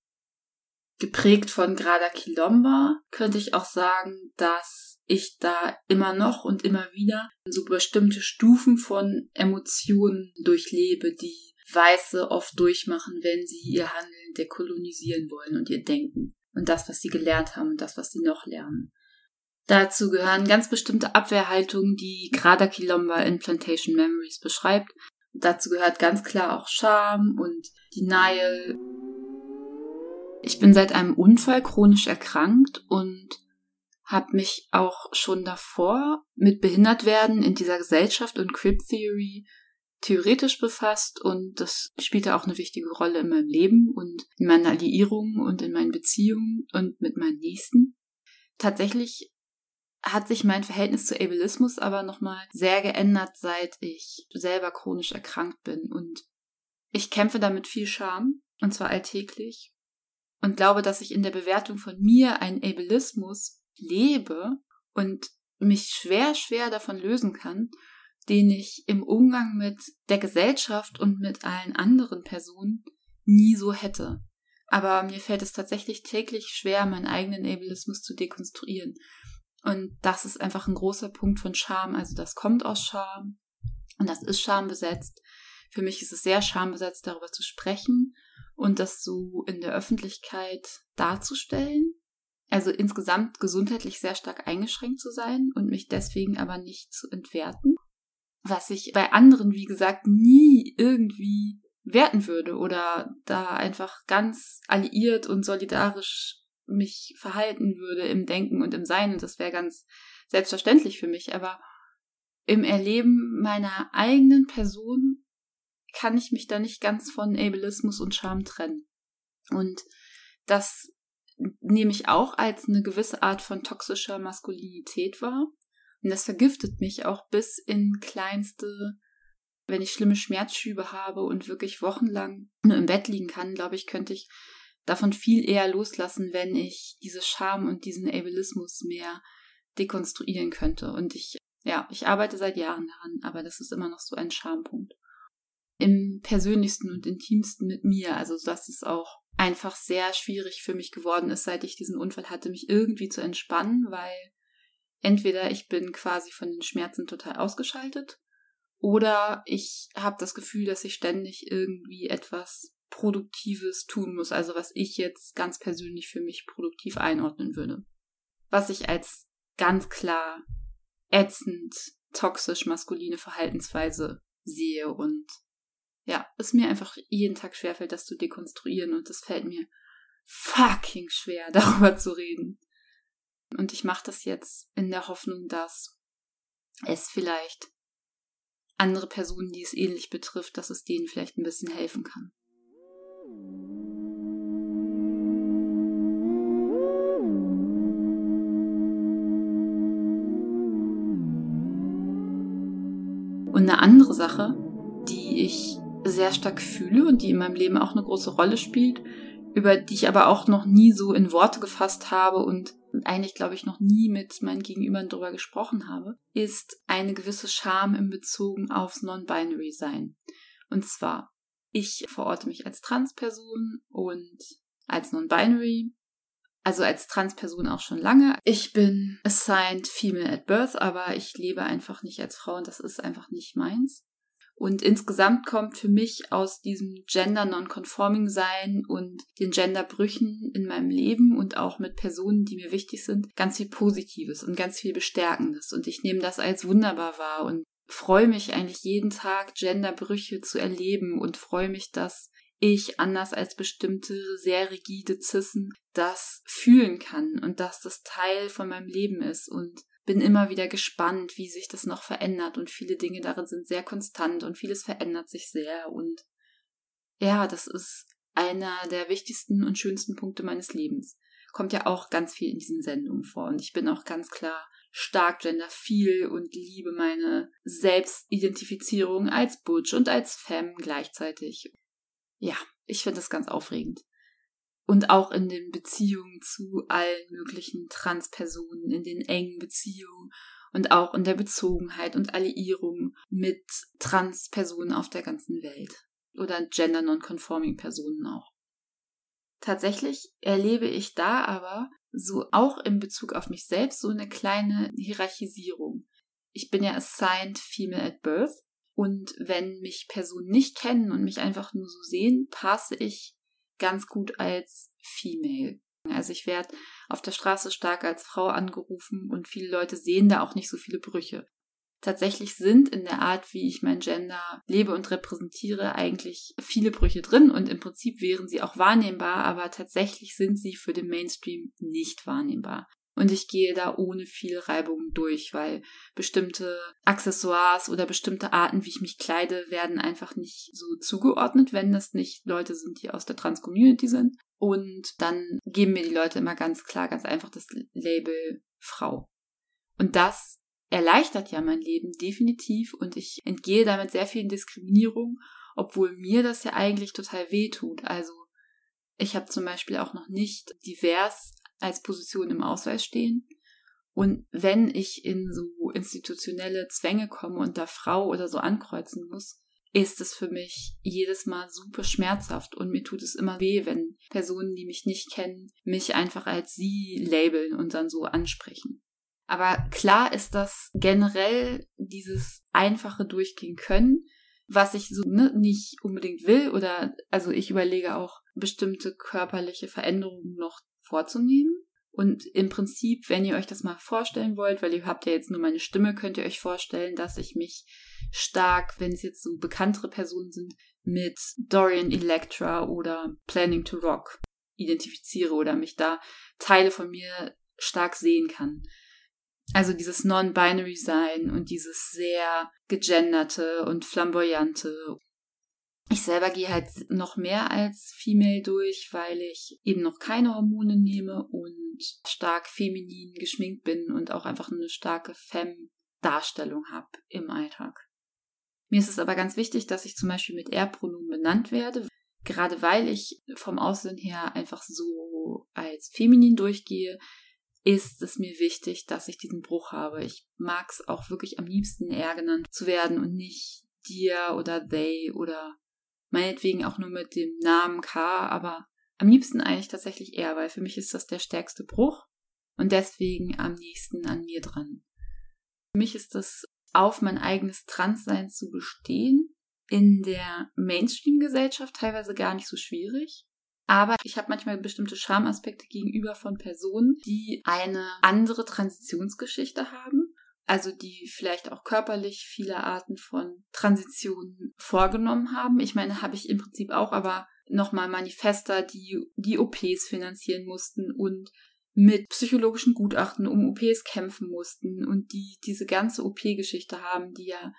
Geprägt von Grada Kilomba könnte ich auch sagen, dass ich da immer noch und immer wieder so bestimmte Stufen von Emotionen durchlebe, die Weiße oft durchmachen, wenn sie ihr Handeln dekolonisieren wollen und ihr Denken und das, was sie gelernt haben und das, was sie noch lernen. Dazu gehören ganz bestimmte Abwehrhaltungen, die Grada Kilomba in Plantation Memories beschreibt. Dazu gehört ganz klar auch Scham und Denial. Ich bin seit einem Unfall chronisch erkrankt und habe mich auch schon davor mit Behindertwerden in dieser Gesellschaft und Crip Theory theoretisch befasst und das spielte auch eine wichtige Rolle in meinem Leben und in meinen Alliierungen und in meinen Beziehungen und mit meinen Nächsten. Tatsächlich hat sich mein Verhältnis zu Ableismus aber nochmal sehr geändert, seit ich selber chronisch erkrankt bin. Und ich kämpfe damit viel Scham, und zwar alltäglich. Und glaube, dass ich in der Bewertung von mir einen Ableismus lebe und mich schwer, schwer davon lösen kann, den ich im Umgang mit der Gesellschaft und mit allen anderen Personen nie so hätte. Aber mir fällt es tatsächlich täglich schwer, meinen eigenen Ableismus zu dekonstruieren. Und das ist einfach ein großer Punkt von Scham. Also das kommt aus Scham und das ist schambesetzt. Für mich ist es sehr schambesetzt, darüber zu sprechen und das so in der Öffentlichkeit darzustellen. Also insgesamt gesundheitlich sehr stark eingeschränkt zu sein und mich deswegen aber nicht zu entwerten. Was ich bei anderen, wie gesagt, nie irgendwie werten würde oder da einfach ganz alliiert und solidarisch mich verhalten würde im Denken und im Sein. Und das wäre ganz selbstverständlich für mich. Aber im Erleben meiner eigenen Person kann ich mich da nicht ganz von Ableismus und Scham trennen. Und das nehme ich auch als eine gewisse Art von toxischer Maskulinität wahr. Und das vergiftet mich auch bis in kleinste, wenn ich schlimme Schmerzschübe habe und wirklich wochenlang nur im Bett liegen kann, glaube ich, könnte ich davon viel eher loslassen, wenn ich diese Scham und diesen Ableismus mehr dekonstruieren könnte. Und ich, ja, ich arbeite seit Jahren daran, aber das ist immer noch so ein Schampunkt. Im persönlichsten und intimsten mit mir, also dass es auch einfach sehr schwierig für mich geworden ist, seit ich diesen Unfall hatte, mich irgendwie zu entspannen, weil entweder ich bin quasi von den Schmerzen total ausgeschaltet oder ich habe das Gefühl, dass ich ständig irgendwie etwas Produktives tun muss, also was ich jetzt ganz persönlich für mich produktiv einordnen würde. Was ich als ganz klar ätzend, toxisch maskuline Verhaltensweise sehe und ja, es mir einfach jeden Tag schwerfällt, das zu dekonstruieren und es fällt mir fucking schwer, darüber zu reden. Und ich mache das jetzt in der Hoffnung, dass es vielleicht andere Personen, die es ähnlich betrifft, dass es denen vielleicht ein bisschen helfen kann. Und eine andere Sache, die ich sehr stark fühle und die in meinem Leben auch eine große Rolle spielt, über die ich aber auch noch nie so in Worte gefasst habe und eigentlich, glaube ich, noch nie mit meinen Gegenübern darüber gesprochen habe, ist eine gewisse Scham in Bezug aufs Non-Binary-Sein. Und zwar, ich verorte mich als Transperson und als Non-Binary, also als Transperson auch schon lange. Ich bin assigned female at birth, aber ich lebe einfach nicht als Frau und das ist einfach nicht meins. Und insgesamt kommt für mich aus diesem Gender Non-Conforming Sein und den Genderbrüchen in meinem Leben und auch mit Personen, die mir wichtig sind, ganz viel Positives und ganz viel Bestärkendes. Und ich nehme das als wunderbar wahr und freue mich eigentlich jeden Tag, Genderbrüche zu erleben und freue mich, dass ich, anders als bestimmte sehr rigide Zissen, das fühlen kann und dass das Teil von meinem Leben ist und bin immer wieder gespannt, wie sich das noch verändert und viele Dinge darin sind sehr konstant und vieles verändert sich sehr und ja, das ist einer der wichtigsten und schönsten Punkte meines Lebens. Kommt ja auch ganz viel in diesen Sendungen vor und ich bin auch ganz klar stark genderfil und liebe meine Selbstidentifizierung als Butch und als Femme gleichzeitig. Ja, ich finde das ganz aufregend. Und auch in den Beziehungen zu allen möglichen Transpersonen, in den engen Beziehungen und auch in der Bezogenheit und Alliierung mit Transpersonen auf der ganzen Welt oder gender non-conforming Personen auch. Tatsächlich erlebe ich da aber so auch in Bezug auf mich selbst so eine kleine Hierarchisierung. Ich bin ja assigned female at birth und wenn mich Personen nicht kennen und mich einfach nur so sehen, passe ich ganz gut als female. Also ich werde auf der Straße stark als Frau angerufen und viele Leute sehen da auch nicht so viele Brüche. Tatsächlich sind in der Art, wie ich mein Gender lebe und repräsentiere, eigentlich viele Brüche drin und im Prinzip wären sie auch wahrnehmbar, aber tatsächlich sind sie für den Mainstream nicht wahrnehmbar. Und ich gehe da ohne viel Reibung durch, weil bestimmte Accessoires oder bestimmte Arten, wie ich mich kleide, werden einfach nicht so zugeordnet, wenn das nicht Leute sind, die aus der Trans-Community sind. Und dann geben mir die Leute immer ganz klar, ganz einfach das Label Frau. Und das erleichtert ja mein Leben definitiv und ich entgehe damit sehr vielen Diskriminierungen, obwohl mir das ja eigentlich total weh tut. Also ich habe zum Beispiel auch noch nicht divers als Position im Ausweis stehen. Und wenn ich in so institutionelle Zwänge komme und da Frau oder so ankreuzen muss, ist es für mich jedes Mal super schmerzhaft und mir tut es immer weh, wenn Personen, die mich nicht kennen, mich einfach als sie labeln und dann so ansprechen. Aber klar ist das generell dieses einfache Durchgehen können, was ich so ne, nicht unbedingt will oder also ich überlege auch bestimmte körperliche Veränderungen noch vorzunehmen. Und im Prinzip, wenn ihr euch das mal vorstellen wollt, weil ihr habt ja jetzt nur meine Stimme, könnt ihr euch vorstellen, dass ich mich stark, wenn es jetzt so bekanntere Personen sind, mit Dorian Electra oder Planning to Rock identifiziere oder mich da Teile von mir stark sehen kann. Also dieses Non-Binary Sein und dieses sehr gegenderte und flamboyante ich selber gehe halt noch mehr als Female durch, weil ich eben noch keine Hormone nehme und stark feminin geschminkt bin und auch einfach eine starke Femme-Darstellung habe im Alltag. Mir ist es aber ganz wichtig, dass ich zum Beispiel mit Er-Pronomen benannt werde, gerade weil ich vom Aussehen her einfach so als feminin durchgehe, ist es mir wichtig, dass ich diesen Bruch habe. Ich mag es auch wirklich am liebsten er genannt zu werden und nicht dir oder they oder meinetwegen auch nur mit dem Namen K, aber am liebsten eigentlich tatsächlich er, weil für mich ist das der stärkste Bruch und deswegen am nächsten an mir dran. Für mich ist das auf mein eigenes Transsein zu bestehen in der Mainstream-Gesellschaft teilweise gar nicht so schwierig. Aber ich habe manchmal bestimmte Schamaspekte gegenüber von Personen, die eine andere Transitionsgeschichte haben also die vielleicht auch körperlich viele Arten von Transitionen vorgenommen haben. Ich meine, habe ich im Prinzip auch, aber nochmal Manifester, die die OPs finanzieren mussten und mit psychologischen Gutachten um OPs kämpfen mussten und die diese ganze OP-Geschichte haben, die ja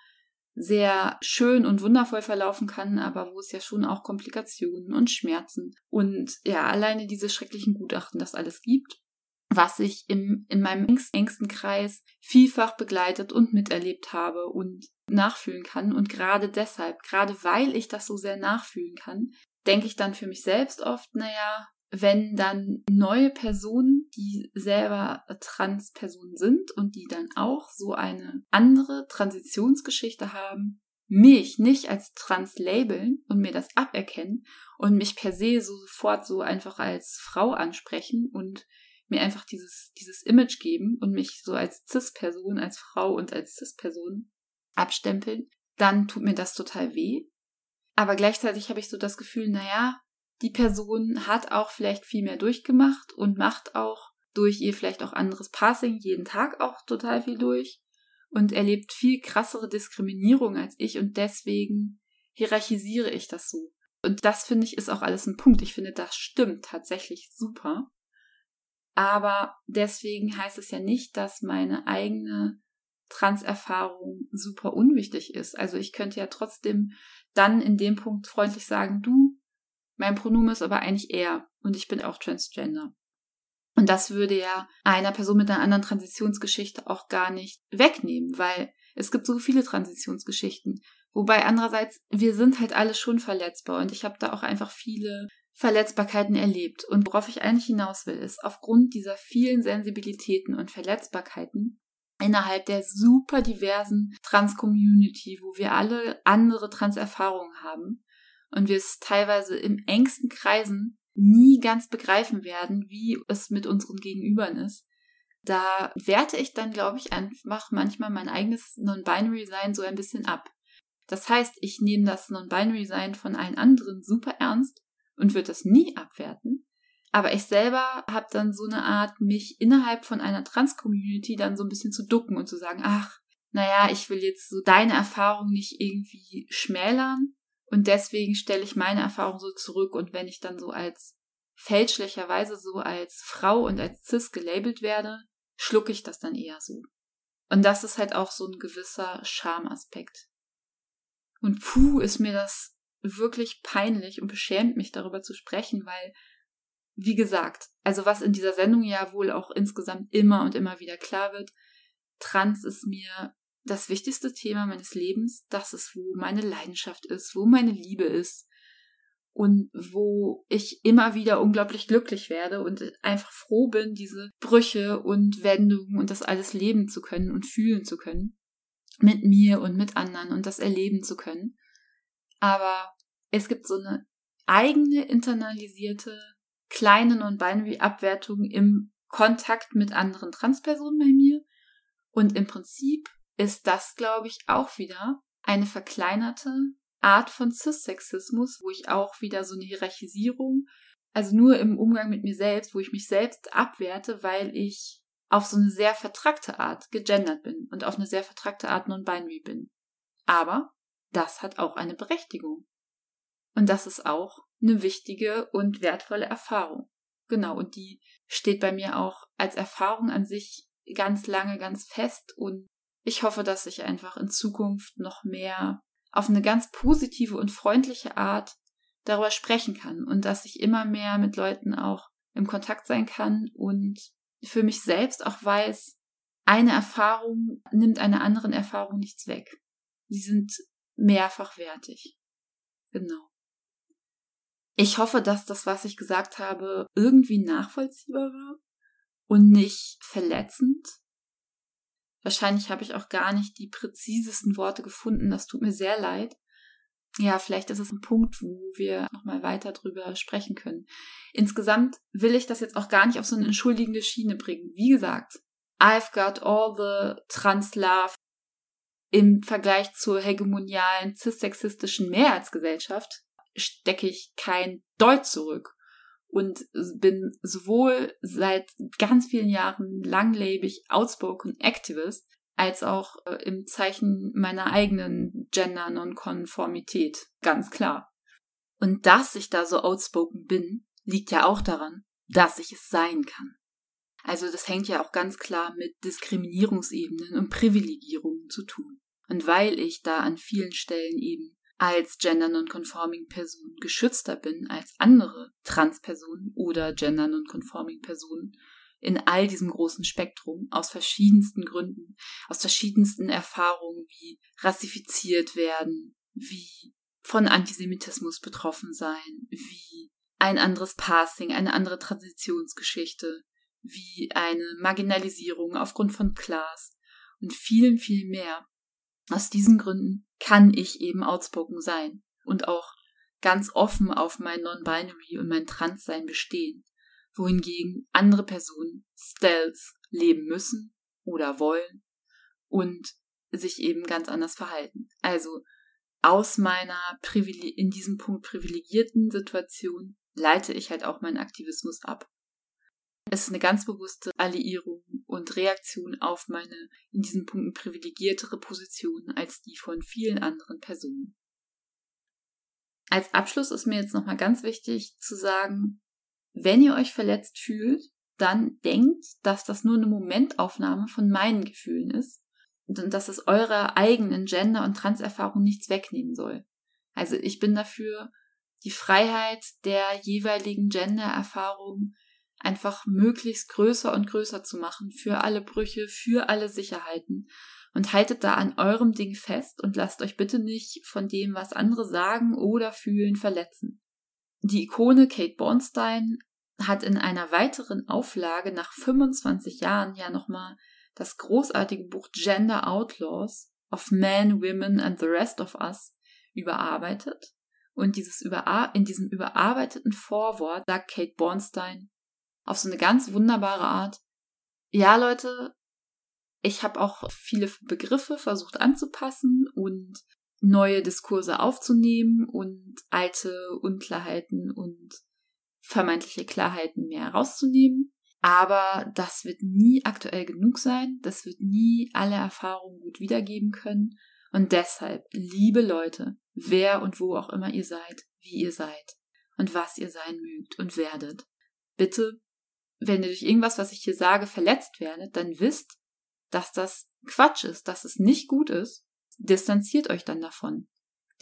sehr schön und wundervoll verlaufen kann, aber wo es ja schon auch Komplikationen und Schmerzen und ja, alleine diese schrecklichen Gutachten das alles gibt was ich im, in meinem engsten Kreis vielfach begleitet und miterlebt habe und nachfühlen kann. Und gerade deshalb, gerade weil ich das so sehr nachfühlen kann, denke ich dann für mich selbst oft, naja, wenn dann neue Personen, die selber Transpersonen sind und die dann auch so eine andere Transitionsgeschichte haben, mich nicht als trans labeln und mir das aberkennen und mich per se sofort so einfach als Frau ansprechen und mir einfach dieses, dieses Image geben und mich so als Cis-Person, als Frau und als Cis-Person abstempeln, dann tut mir das total weh. Aber gleichzeitig habe ich so das Gefühl, naja, die Person hat auch vielleicht viel mehr durchgemacht und macht auch durch ihr vielleicht auch anderes Passing jeden Tag auch total viel durch und erlebt viel krassere Diskriminierung als ich und deswegen hierarchisiere ich das so. Und das finde ich ist auch alles ein Punkt. Ich finde, das stimmt tatsächlich super. Aber deswegen heißt es ja nicht, dass meine eigene Transerfahrung super unwichtig ist. Also ich könnte ja trotzdem dann in dem Punkt freundlich sagen, du, mein Pronomen ist aber eigentlich er und ich bin auch transgender. Und das würde ja einer Person mit einer anderen Transitionsgeschichte auch gar nicht wegnehmen, weil es gibt so viele Transitionsgeschichten. Wobei andererseits, wir sind halt alle schon verletzbar und ich habe da auch einfach viele Verletzbarkeiten erlebt. Und worauf ich eigentlich hinaus will, ist, aufgrund dieser vielen Sensibilitäten und Verletzbarkeiten innerhalb der super diversen Trans-Community, wo wir alle andere Trans-Erfahrungen haben und wir es teilweise im engsten Kreisen nie ganz begreifen werden, wie es mit unseren Gegenübern ist. Da werte ich dann, glaube ich, einfach manchmal mein eigenes Non-Binary-Sein so ein bisschen ab. Das heißt, ich nehme das Non-Binary-Sein von allen anderen super ernst und würde das nie abwerten. Aber ich selber habe dann so eine Art, mich innerhalb von einer Trans-Community dann so ein bisschen zu ducken und zu sagen, ach, naja, ich will jetzt so deine Erfahrung nicht irgendwie schmälern und deswegen stelle ich meine Erfahrung so zurück und wenn ich dann so als fälschlicherweise so als Frau und als Cis gelabelt werde, schlucke ich das dann eher so. Und das ist halt auch so ein gewisser Schamaspekt. Und puh, ist mir das wirklich peinlich und beschämt mich darüber zu sprechen, weil, wie gesagt, also was in dieser Sendung ja wohl auch insgesamt immer und immer wieder klar wird, trans ist mir das wichtigste Thema meines Lebens. Das ist, wo meine Leidenschaft ist, wo meine Liebe ist und wo ich immer wieder unglaublich glücklich werde und einfach froh bin, diese Brüche und Wendungen und das alles leben zu können und fühlen zu können. Mit mir und mit anderen und das erleben zu können. Aber es gibt so eine eigene internalisierte kleine Non-Binary-Abwertung im Kontakt mit anderen Transpersonen bei mir. Und im Prinzip ist das, glaube ich, auch wieder eine verkleinerte Art von Cis-Sexismus, wo ich auch wieder so eine Hierarchisierung, also nur im Umgang mit mir selbst, wo ich mich selbst abwerte, weil ich auf so eine sehr vertrackte Art gegendert bin und auf eine sehr vertrackte Art non-binary bin. Aber das hat auch eine Berechtigung. Und das ist auch eine wichtige und wertvolle Erfahrung. Genau, und die steht bei mir auch als Erfahrung an sich ganz lange, ganz fest. Und ich hoffe, dass ich einfach in Zukunft noch mehr auf eine ganz positive und freundliche Art darüber sprechen kann und dass ich immer mehr mit Leuten auch im Kontakt sein kann und für mich selbst auch weiß, eine Erfahrung nimmt einer anderen Erfahrung nichts weg. Sie sind mehrfach wertig. Genau. Ich hoffe, dass das, was ich gesagt habe, irgendwie nachvollziehbar war und nicht verletzend. Wahrscheinlich habe ich auch gar nicht die präzisesten Worte gefunden. Das tut mir sehr leid. Ja, vielleicht ist es ein Punkt, wo wir nochmal weiter drüber sprechen können. Insgesamt will ich das jetzt auch gar nicht auf so eine entschuldigende Schiene bringen. Wie gesagt, I've got all the trans love im Vergleich zur hegemonialen cis-sexistischen Mehrheitsgesellschaft stecke ich kein Deut zurück und bin sowohl seit ganz vielen Jahren langlebig outspoken Activist als auch äh, im Zeichen meiner eigenen Gender-Nonkonformität, ganz klar. Und dass ich da so outspoken bin, liegt ja auch daran, dass ich es sein kann. Also das hängt ja auch ganz klar mit Diskriminierungsebenen und Privilegierungen zu tun. Und weil ich da an vielen Stellen eben als gender nonconforming Person geschützter bin als andere Transpersonen oder gender nonconforming Personen in all diesem großen Spektrum aus verschiedensten Gründen, aus verschiedensten Erfahrungen wie rassifiziert werden, wie von Antisemitismus betroffen sein, wie ein anderes Passing, eine andere Transitionsgeschichte, wie eine Marginalisierung aufgrund von Class und vielen, viel mehr. Aus diesen Gründen kann ich eben outspoken sein und auch ganz offen auf mein Non-Binary und mein Transsein bestehen, wohingegen andere Personen Stealth leben müssen oder wollen und sich eben ganz anders verhalten. Also aus meiner in diesem Punkt privilegierten Situation leite ich halt auch meinen Aktivismus ab. Es ist eine ganz bewusste Alliierung und Reaktion auf meine in diesen Punkten privilegiertere Position als die von vielen anderen Personen. Als Abschluss ist mir jetzt nochmal ganz wichtig zu sagen, wenn ihr euch verletzt fühlt, dann denkt, dass das nur eine Momentaufnahme von meinen Gefühlen ist und dass es eurer eigenen Gender- und Transerfahrung nichts wegnehmen soll. Also ich bin dafür, die Freiheit der jeweiligen Gender-Erfahrung einfach möglichst größer und größer zu machen für alle Brüche, für alle Sicherheiten. Und haltet da an eurem Ding fest und lasst euch bitte nicht von dem, was andere sagen oder fühlen, verletzen. Die Ikone Kate Bornstein hat in einer weiteren Auflage nach 25 Jahren ja nochmal das großartige Buch Gender Outlaws of Men, Women and the Rest of Us überarbeitet. Und dieses Überar in diesem überarbeiteten Vorwort sagt Kate Bornstein, auf so eine ganz wunderbare Art. Ja, Leute, ich habe auch viele Begriffe versucht anzupassen und neue Diskurse aufzunehmen und alte Unklarheiten und vermeintliche Klarheiten mehr herauszunehmen. Aber das wird nie aktuell genug sein. Das wird nie alle Erfahrungen gut wiedergeben können. Und deshalb, liebe Leute, wer und wo auch immer ihr seid, wie ihr seid und was ihr sein mögt und werdet, bitte wenn ihr durch irgendwas, was ich hier sage, verletzt werdet, dann wisst, dass das Quatsch ist, dass es nicht gut ist, distanziert euch dann davon.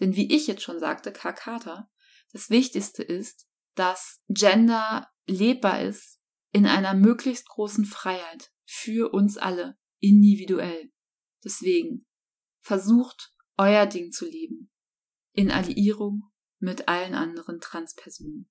Denn wie ich jetzt schon sagte, Kakata, das Wichtigste ist, dass Gender lebbar ist in einer möglichst großen Freiheit für uns alle, individuell. Deswegen versucht, euer Ding zu leben. In Alliierung mit allen anderen Transpersonen.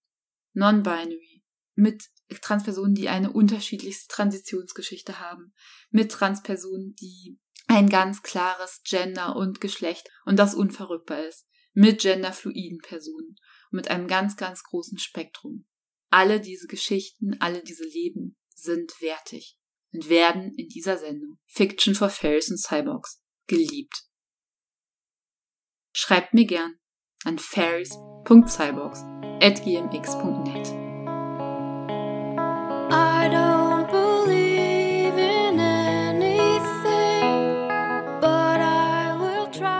Non-binary. Mit Transpersonen, die eine unterschiedlichste Transitionsgeschichte haben. Mit Transpersonen, die ein ganz klares Gender und Geschlecht und das unverrückbar ist. Mit genderfluiden Personen und mit einem ganz, ganz großen Spektrum. Alle diese Geschichten, alle diese Leben sind wertig und werden in dieser Sendung Fiction for Fairies and Cyborgs geliebt. Schreibt mir gern an fairies.cyborgs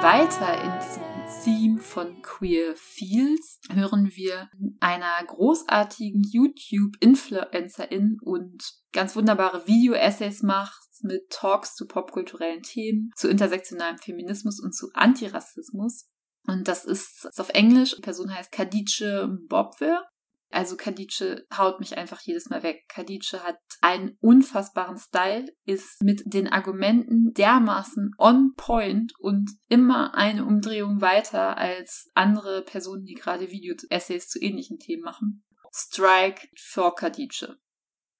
Weiter in diesem Theme von Queer Fields hören wir einer großartigen YouTube-Influencerin und ganz wunderbare Video-Essays macht mit Talks zu popkulturellen Themen, zu intersektionalem Feminismus und zu Antirassismus. Und das ist, ist auf Englisch. Die Person heißt Kadice Bobwe. Also Kadice haut mich einfach jedes Mal weg. Kadice hat einen unfassbaren Style, ist mit den Argumenten dermaßen on point und immer eine Umdrehung weiter als andere Personen, die gerade Video-Essays zu ähnlichen Themen machen. Strike for Kadice.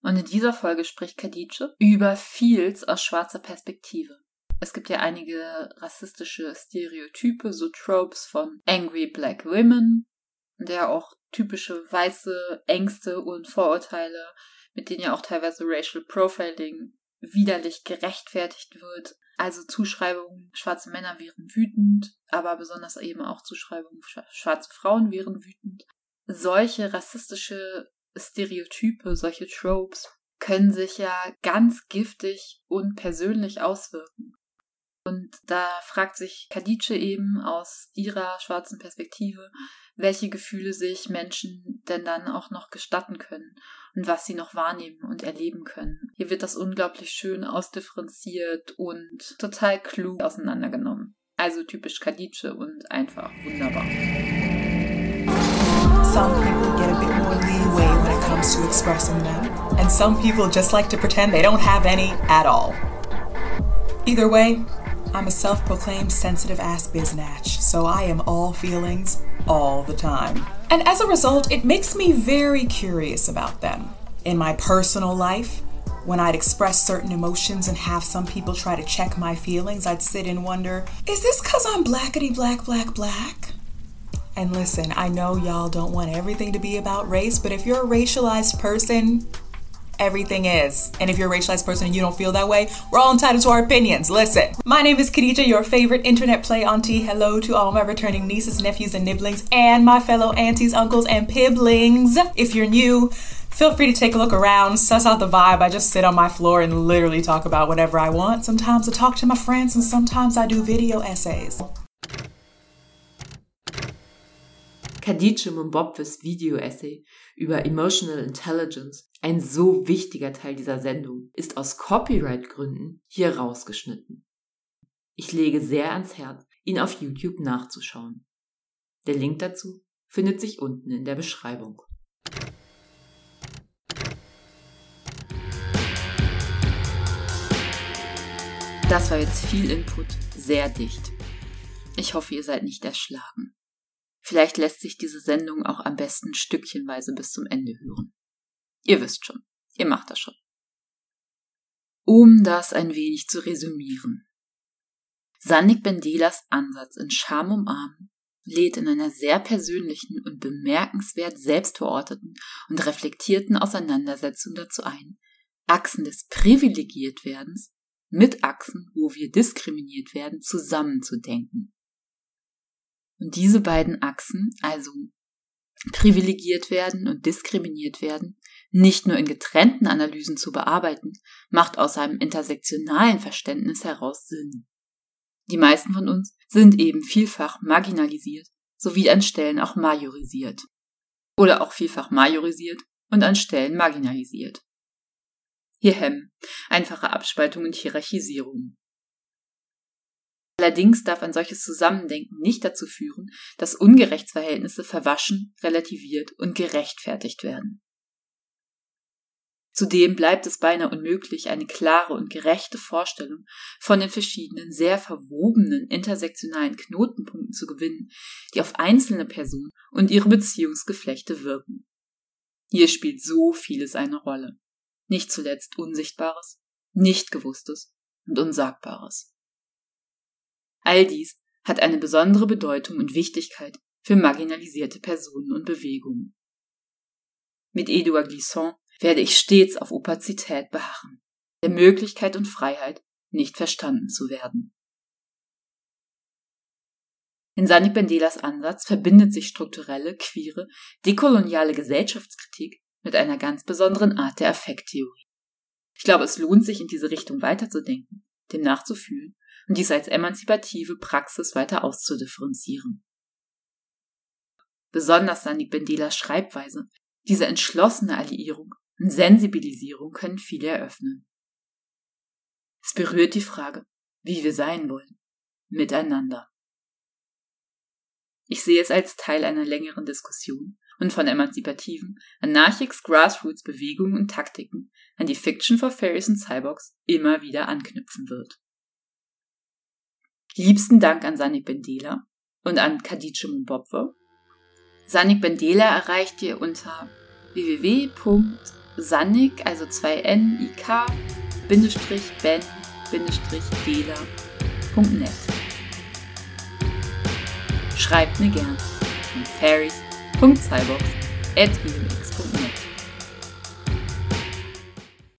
Und in dieser Folge spricht Kadice über Fields aus schwarzer Perspektive. Es gibt ja einige rassistische Stereotype, so Tropes von Angry Black Women, der auch typische weiße Ängste und Vorurteile, mit denen ja auch teilweise Racial Profiling widerlich gerechtfertigt wird. Also Zuschreibungen, schwarze Männer wären wütend, aber besonders eben auch Zuschreibungen, schwarze Frauen wären wütend. Solche rassistische Stereotype, solche Tropes können sich ja ganz giftig und persönlich auswirken. Und da fragt sich Kadice eben aus ihrer schwarzen Perspektive, welche Gefühle sich Menschen denn dann auch noch gestatten können und was sie noch wahrnehmen und erleben können. Hier wird das unglaublich schön ausdifferenziert und total klug auseinandergenommen. Also typisch Kadice und einfach wunderbar. Some people get a bit more leeway when it comes to expressing them, and some people just like to pretend they don't have any at all. Either way, I'm a self proclaimed sensitive ass biznatch, so I am all feelings all the time. And as a result, it makes me very curious about them. In my personal life, when I'd express certain emotions and have some people try to check my feelings, I'd sit and wonder, is this because I'm blackety black, black, black? And listen, I know y'all don't want everything to be about race, but if you're a racialized person, everything is. And if you're a racialized person and you don't feel that way, we're all entitled to our opinions. Listen, my name is Khadija, your favorite internet play auntie. Hello to all my returning nieces, nephews, and nibblings, and my fellow aunties, uncles, and piblings. If you're new, Feel free to take a look around, suss out the vibe. I just sit on my floor and literally talk about whatever I want. Sometimes I talk to my friends, and sometimes I do video essays. Kadice Mumbobwes Video-Essay über Emotional Intelligence, ein so wichtiger Teil dieser Sendung, ist aus Copyright-Gründen hier rausgeschnitten. Ich lege sehr ans Herz, ihn auf YouTube nachzuschauen. Der Link dazu findet sich unten in der Beschreibung. Das war jetzt viel Input, sehr dicht. Ich hoffe, ihr seid nicht erschlagen. Vielleicht lässt sich diese Sendung auch am besten stückchenweise bis zum Ende hören. Ihr wisst schon, ihr macht das schon. Um das ein wenig zu resümieren. Sannik Bendelas Ansatz in Scham umarmen lädt in einer sehr persönlichen und bemerkenswert selbstverorteten und reflektierten Auseinandersetzung dazu ein, Achsen des Privilegiertwerdens mit Achsen, wo wir diskriminiert werden, zusammenzudenken. Und diese beiden Achsen, also privilegiert werden und diskriminiert werden, nicht nur in getrennten Analysen zu bearbeiten, macht aus einem intersektionalen Verständnis heraus Sinn. Die meisten von uns sind eben vielfach marginalisiert, sowie an Stellen auch majorisiert. Oder auch vielfach majorisiert und an Stellen marginalisiert. Hier hemmen einfache Abspaltung und Hierarchisierung. Allerdings darf ein solches Zusammendenken nicht dazu führen, dass Ungerechtsverhältnisse verwaschen, relativiert und gerechtfertigt werden. Zudem bleibt es beinahe unmöglich, eine klare und gerechte Vorstellung von den verschiedenen, sehr verwobenen intersektionalen Knotenpunkten zu gewinnen, die auf einzelne Personen und ihre Beziehungsgeflechte wirken. Hier spielt so vieles eine Rolle. Nicht zuletzt Unsichtbares, Nichtgewusstes und Unsagbares. All dies hat eine besondere Bedeutung und Wichtigkeit für marginalisierte Personen und Bewegungen. Mit Edouard Glissant werde ich stets auf Opazität beharren, der Möglichkeit und Freiheit, nicht verstanden zu werden. In Sanik Bendelas Ansatz verbindet sich strukturelle, queere, dekoloniale Gesellschaftskritik mit einer ganz besonderen Art der Affekttheorie. Ich glaube, es lohnt sich, in diese Richtung weiterzudenken, dem nachzufühlen und dies als emanzipative Praxis weiter auszudifferenzieren. Besonders Sanik Bendelas Schreibweise, diese entschlossene Alliierung und Sensibilisierung können viele eröffnen. Es berührt die Frage, wie wir sein wollen, miteinander. Ich sehe es als Teil einer längeren Diskussion und von emanzipativen, anarchics Grassroots Bewegungen und Taktiken, an die Fiction for Fairies and Cyborgs immer wieder anknüpfen wird. Liebsten Dank an Sanik Bendela und an Khadija Mbobwe. Sanik Bendela erreicht ihr unter www.sanik, also 2 N, I, K, Bindestrich, Ben, Bindestrich, Dela.net. Schreibt mir gern an fairies.cyborgs.gmx.net.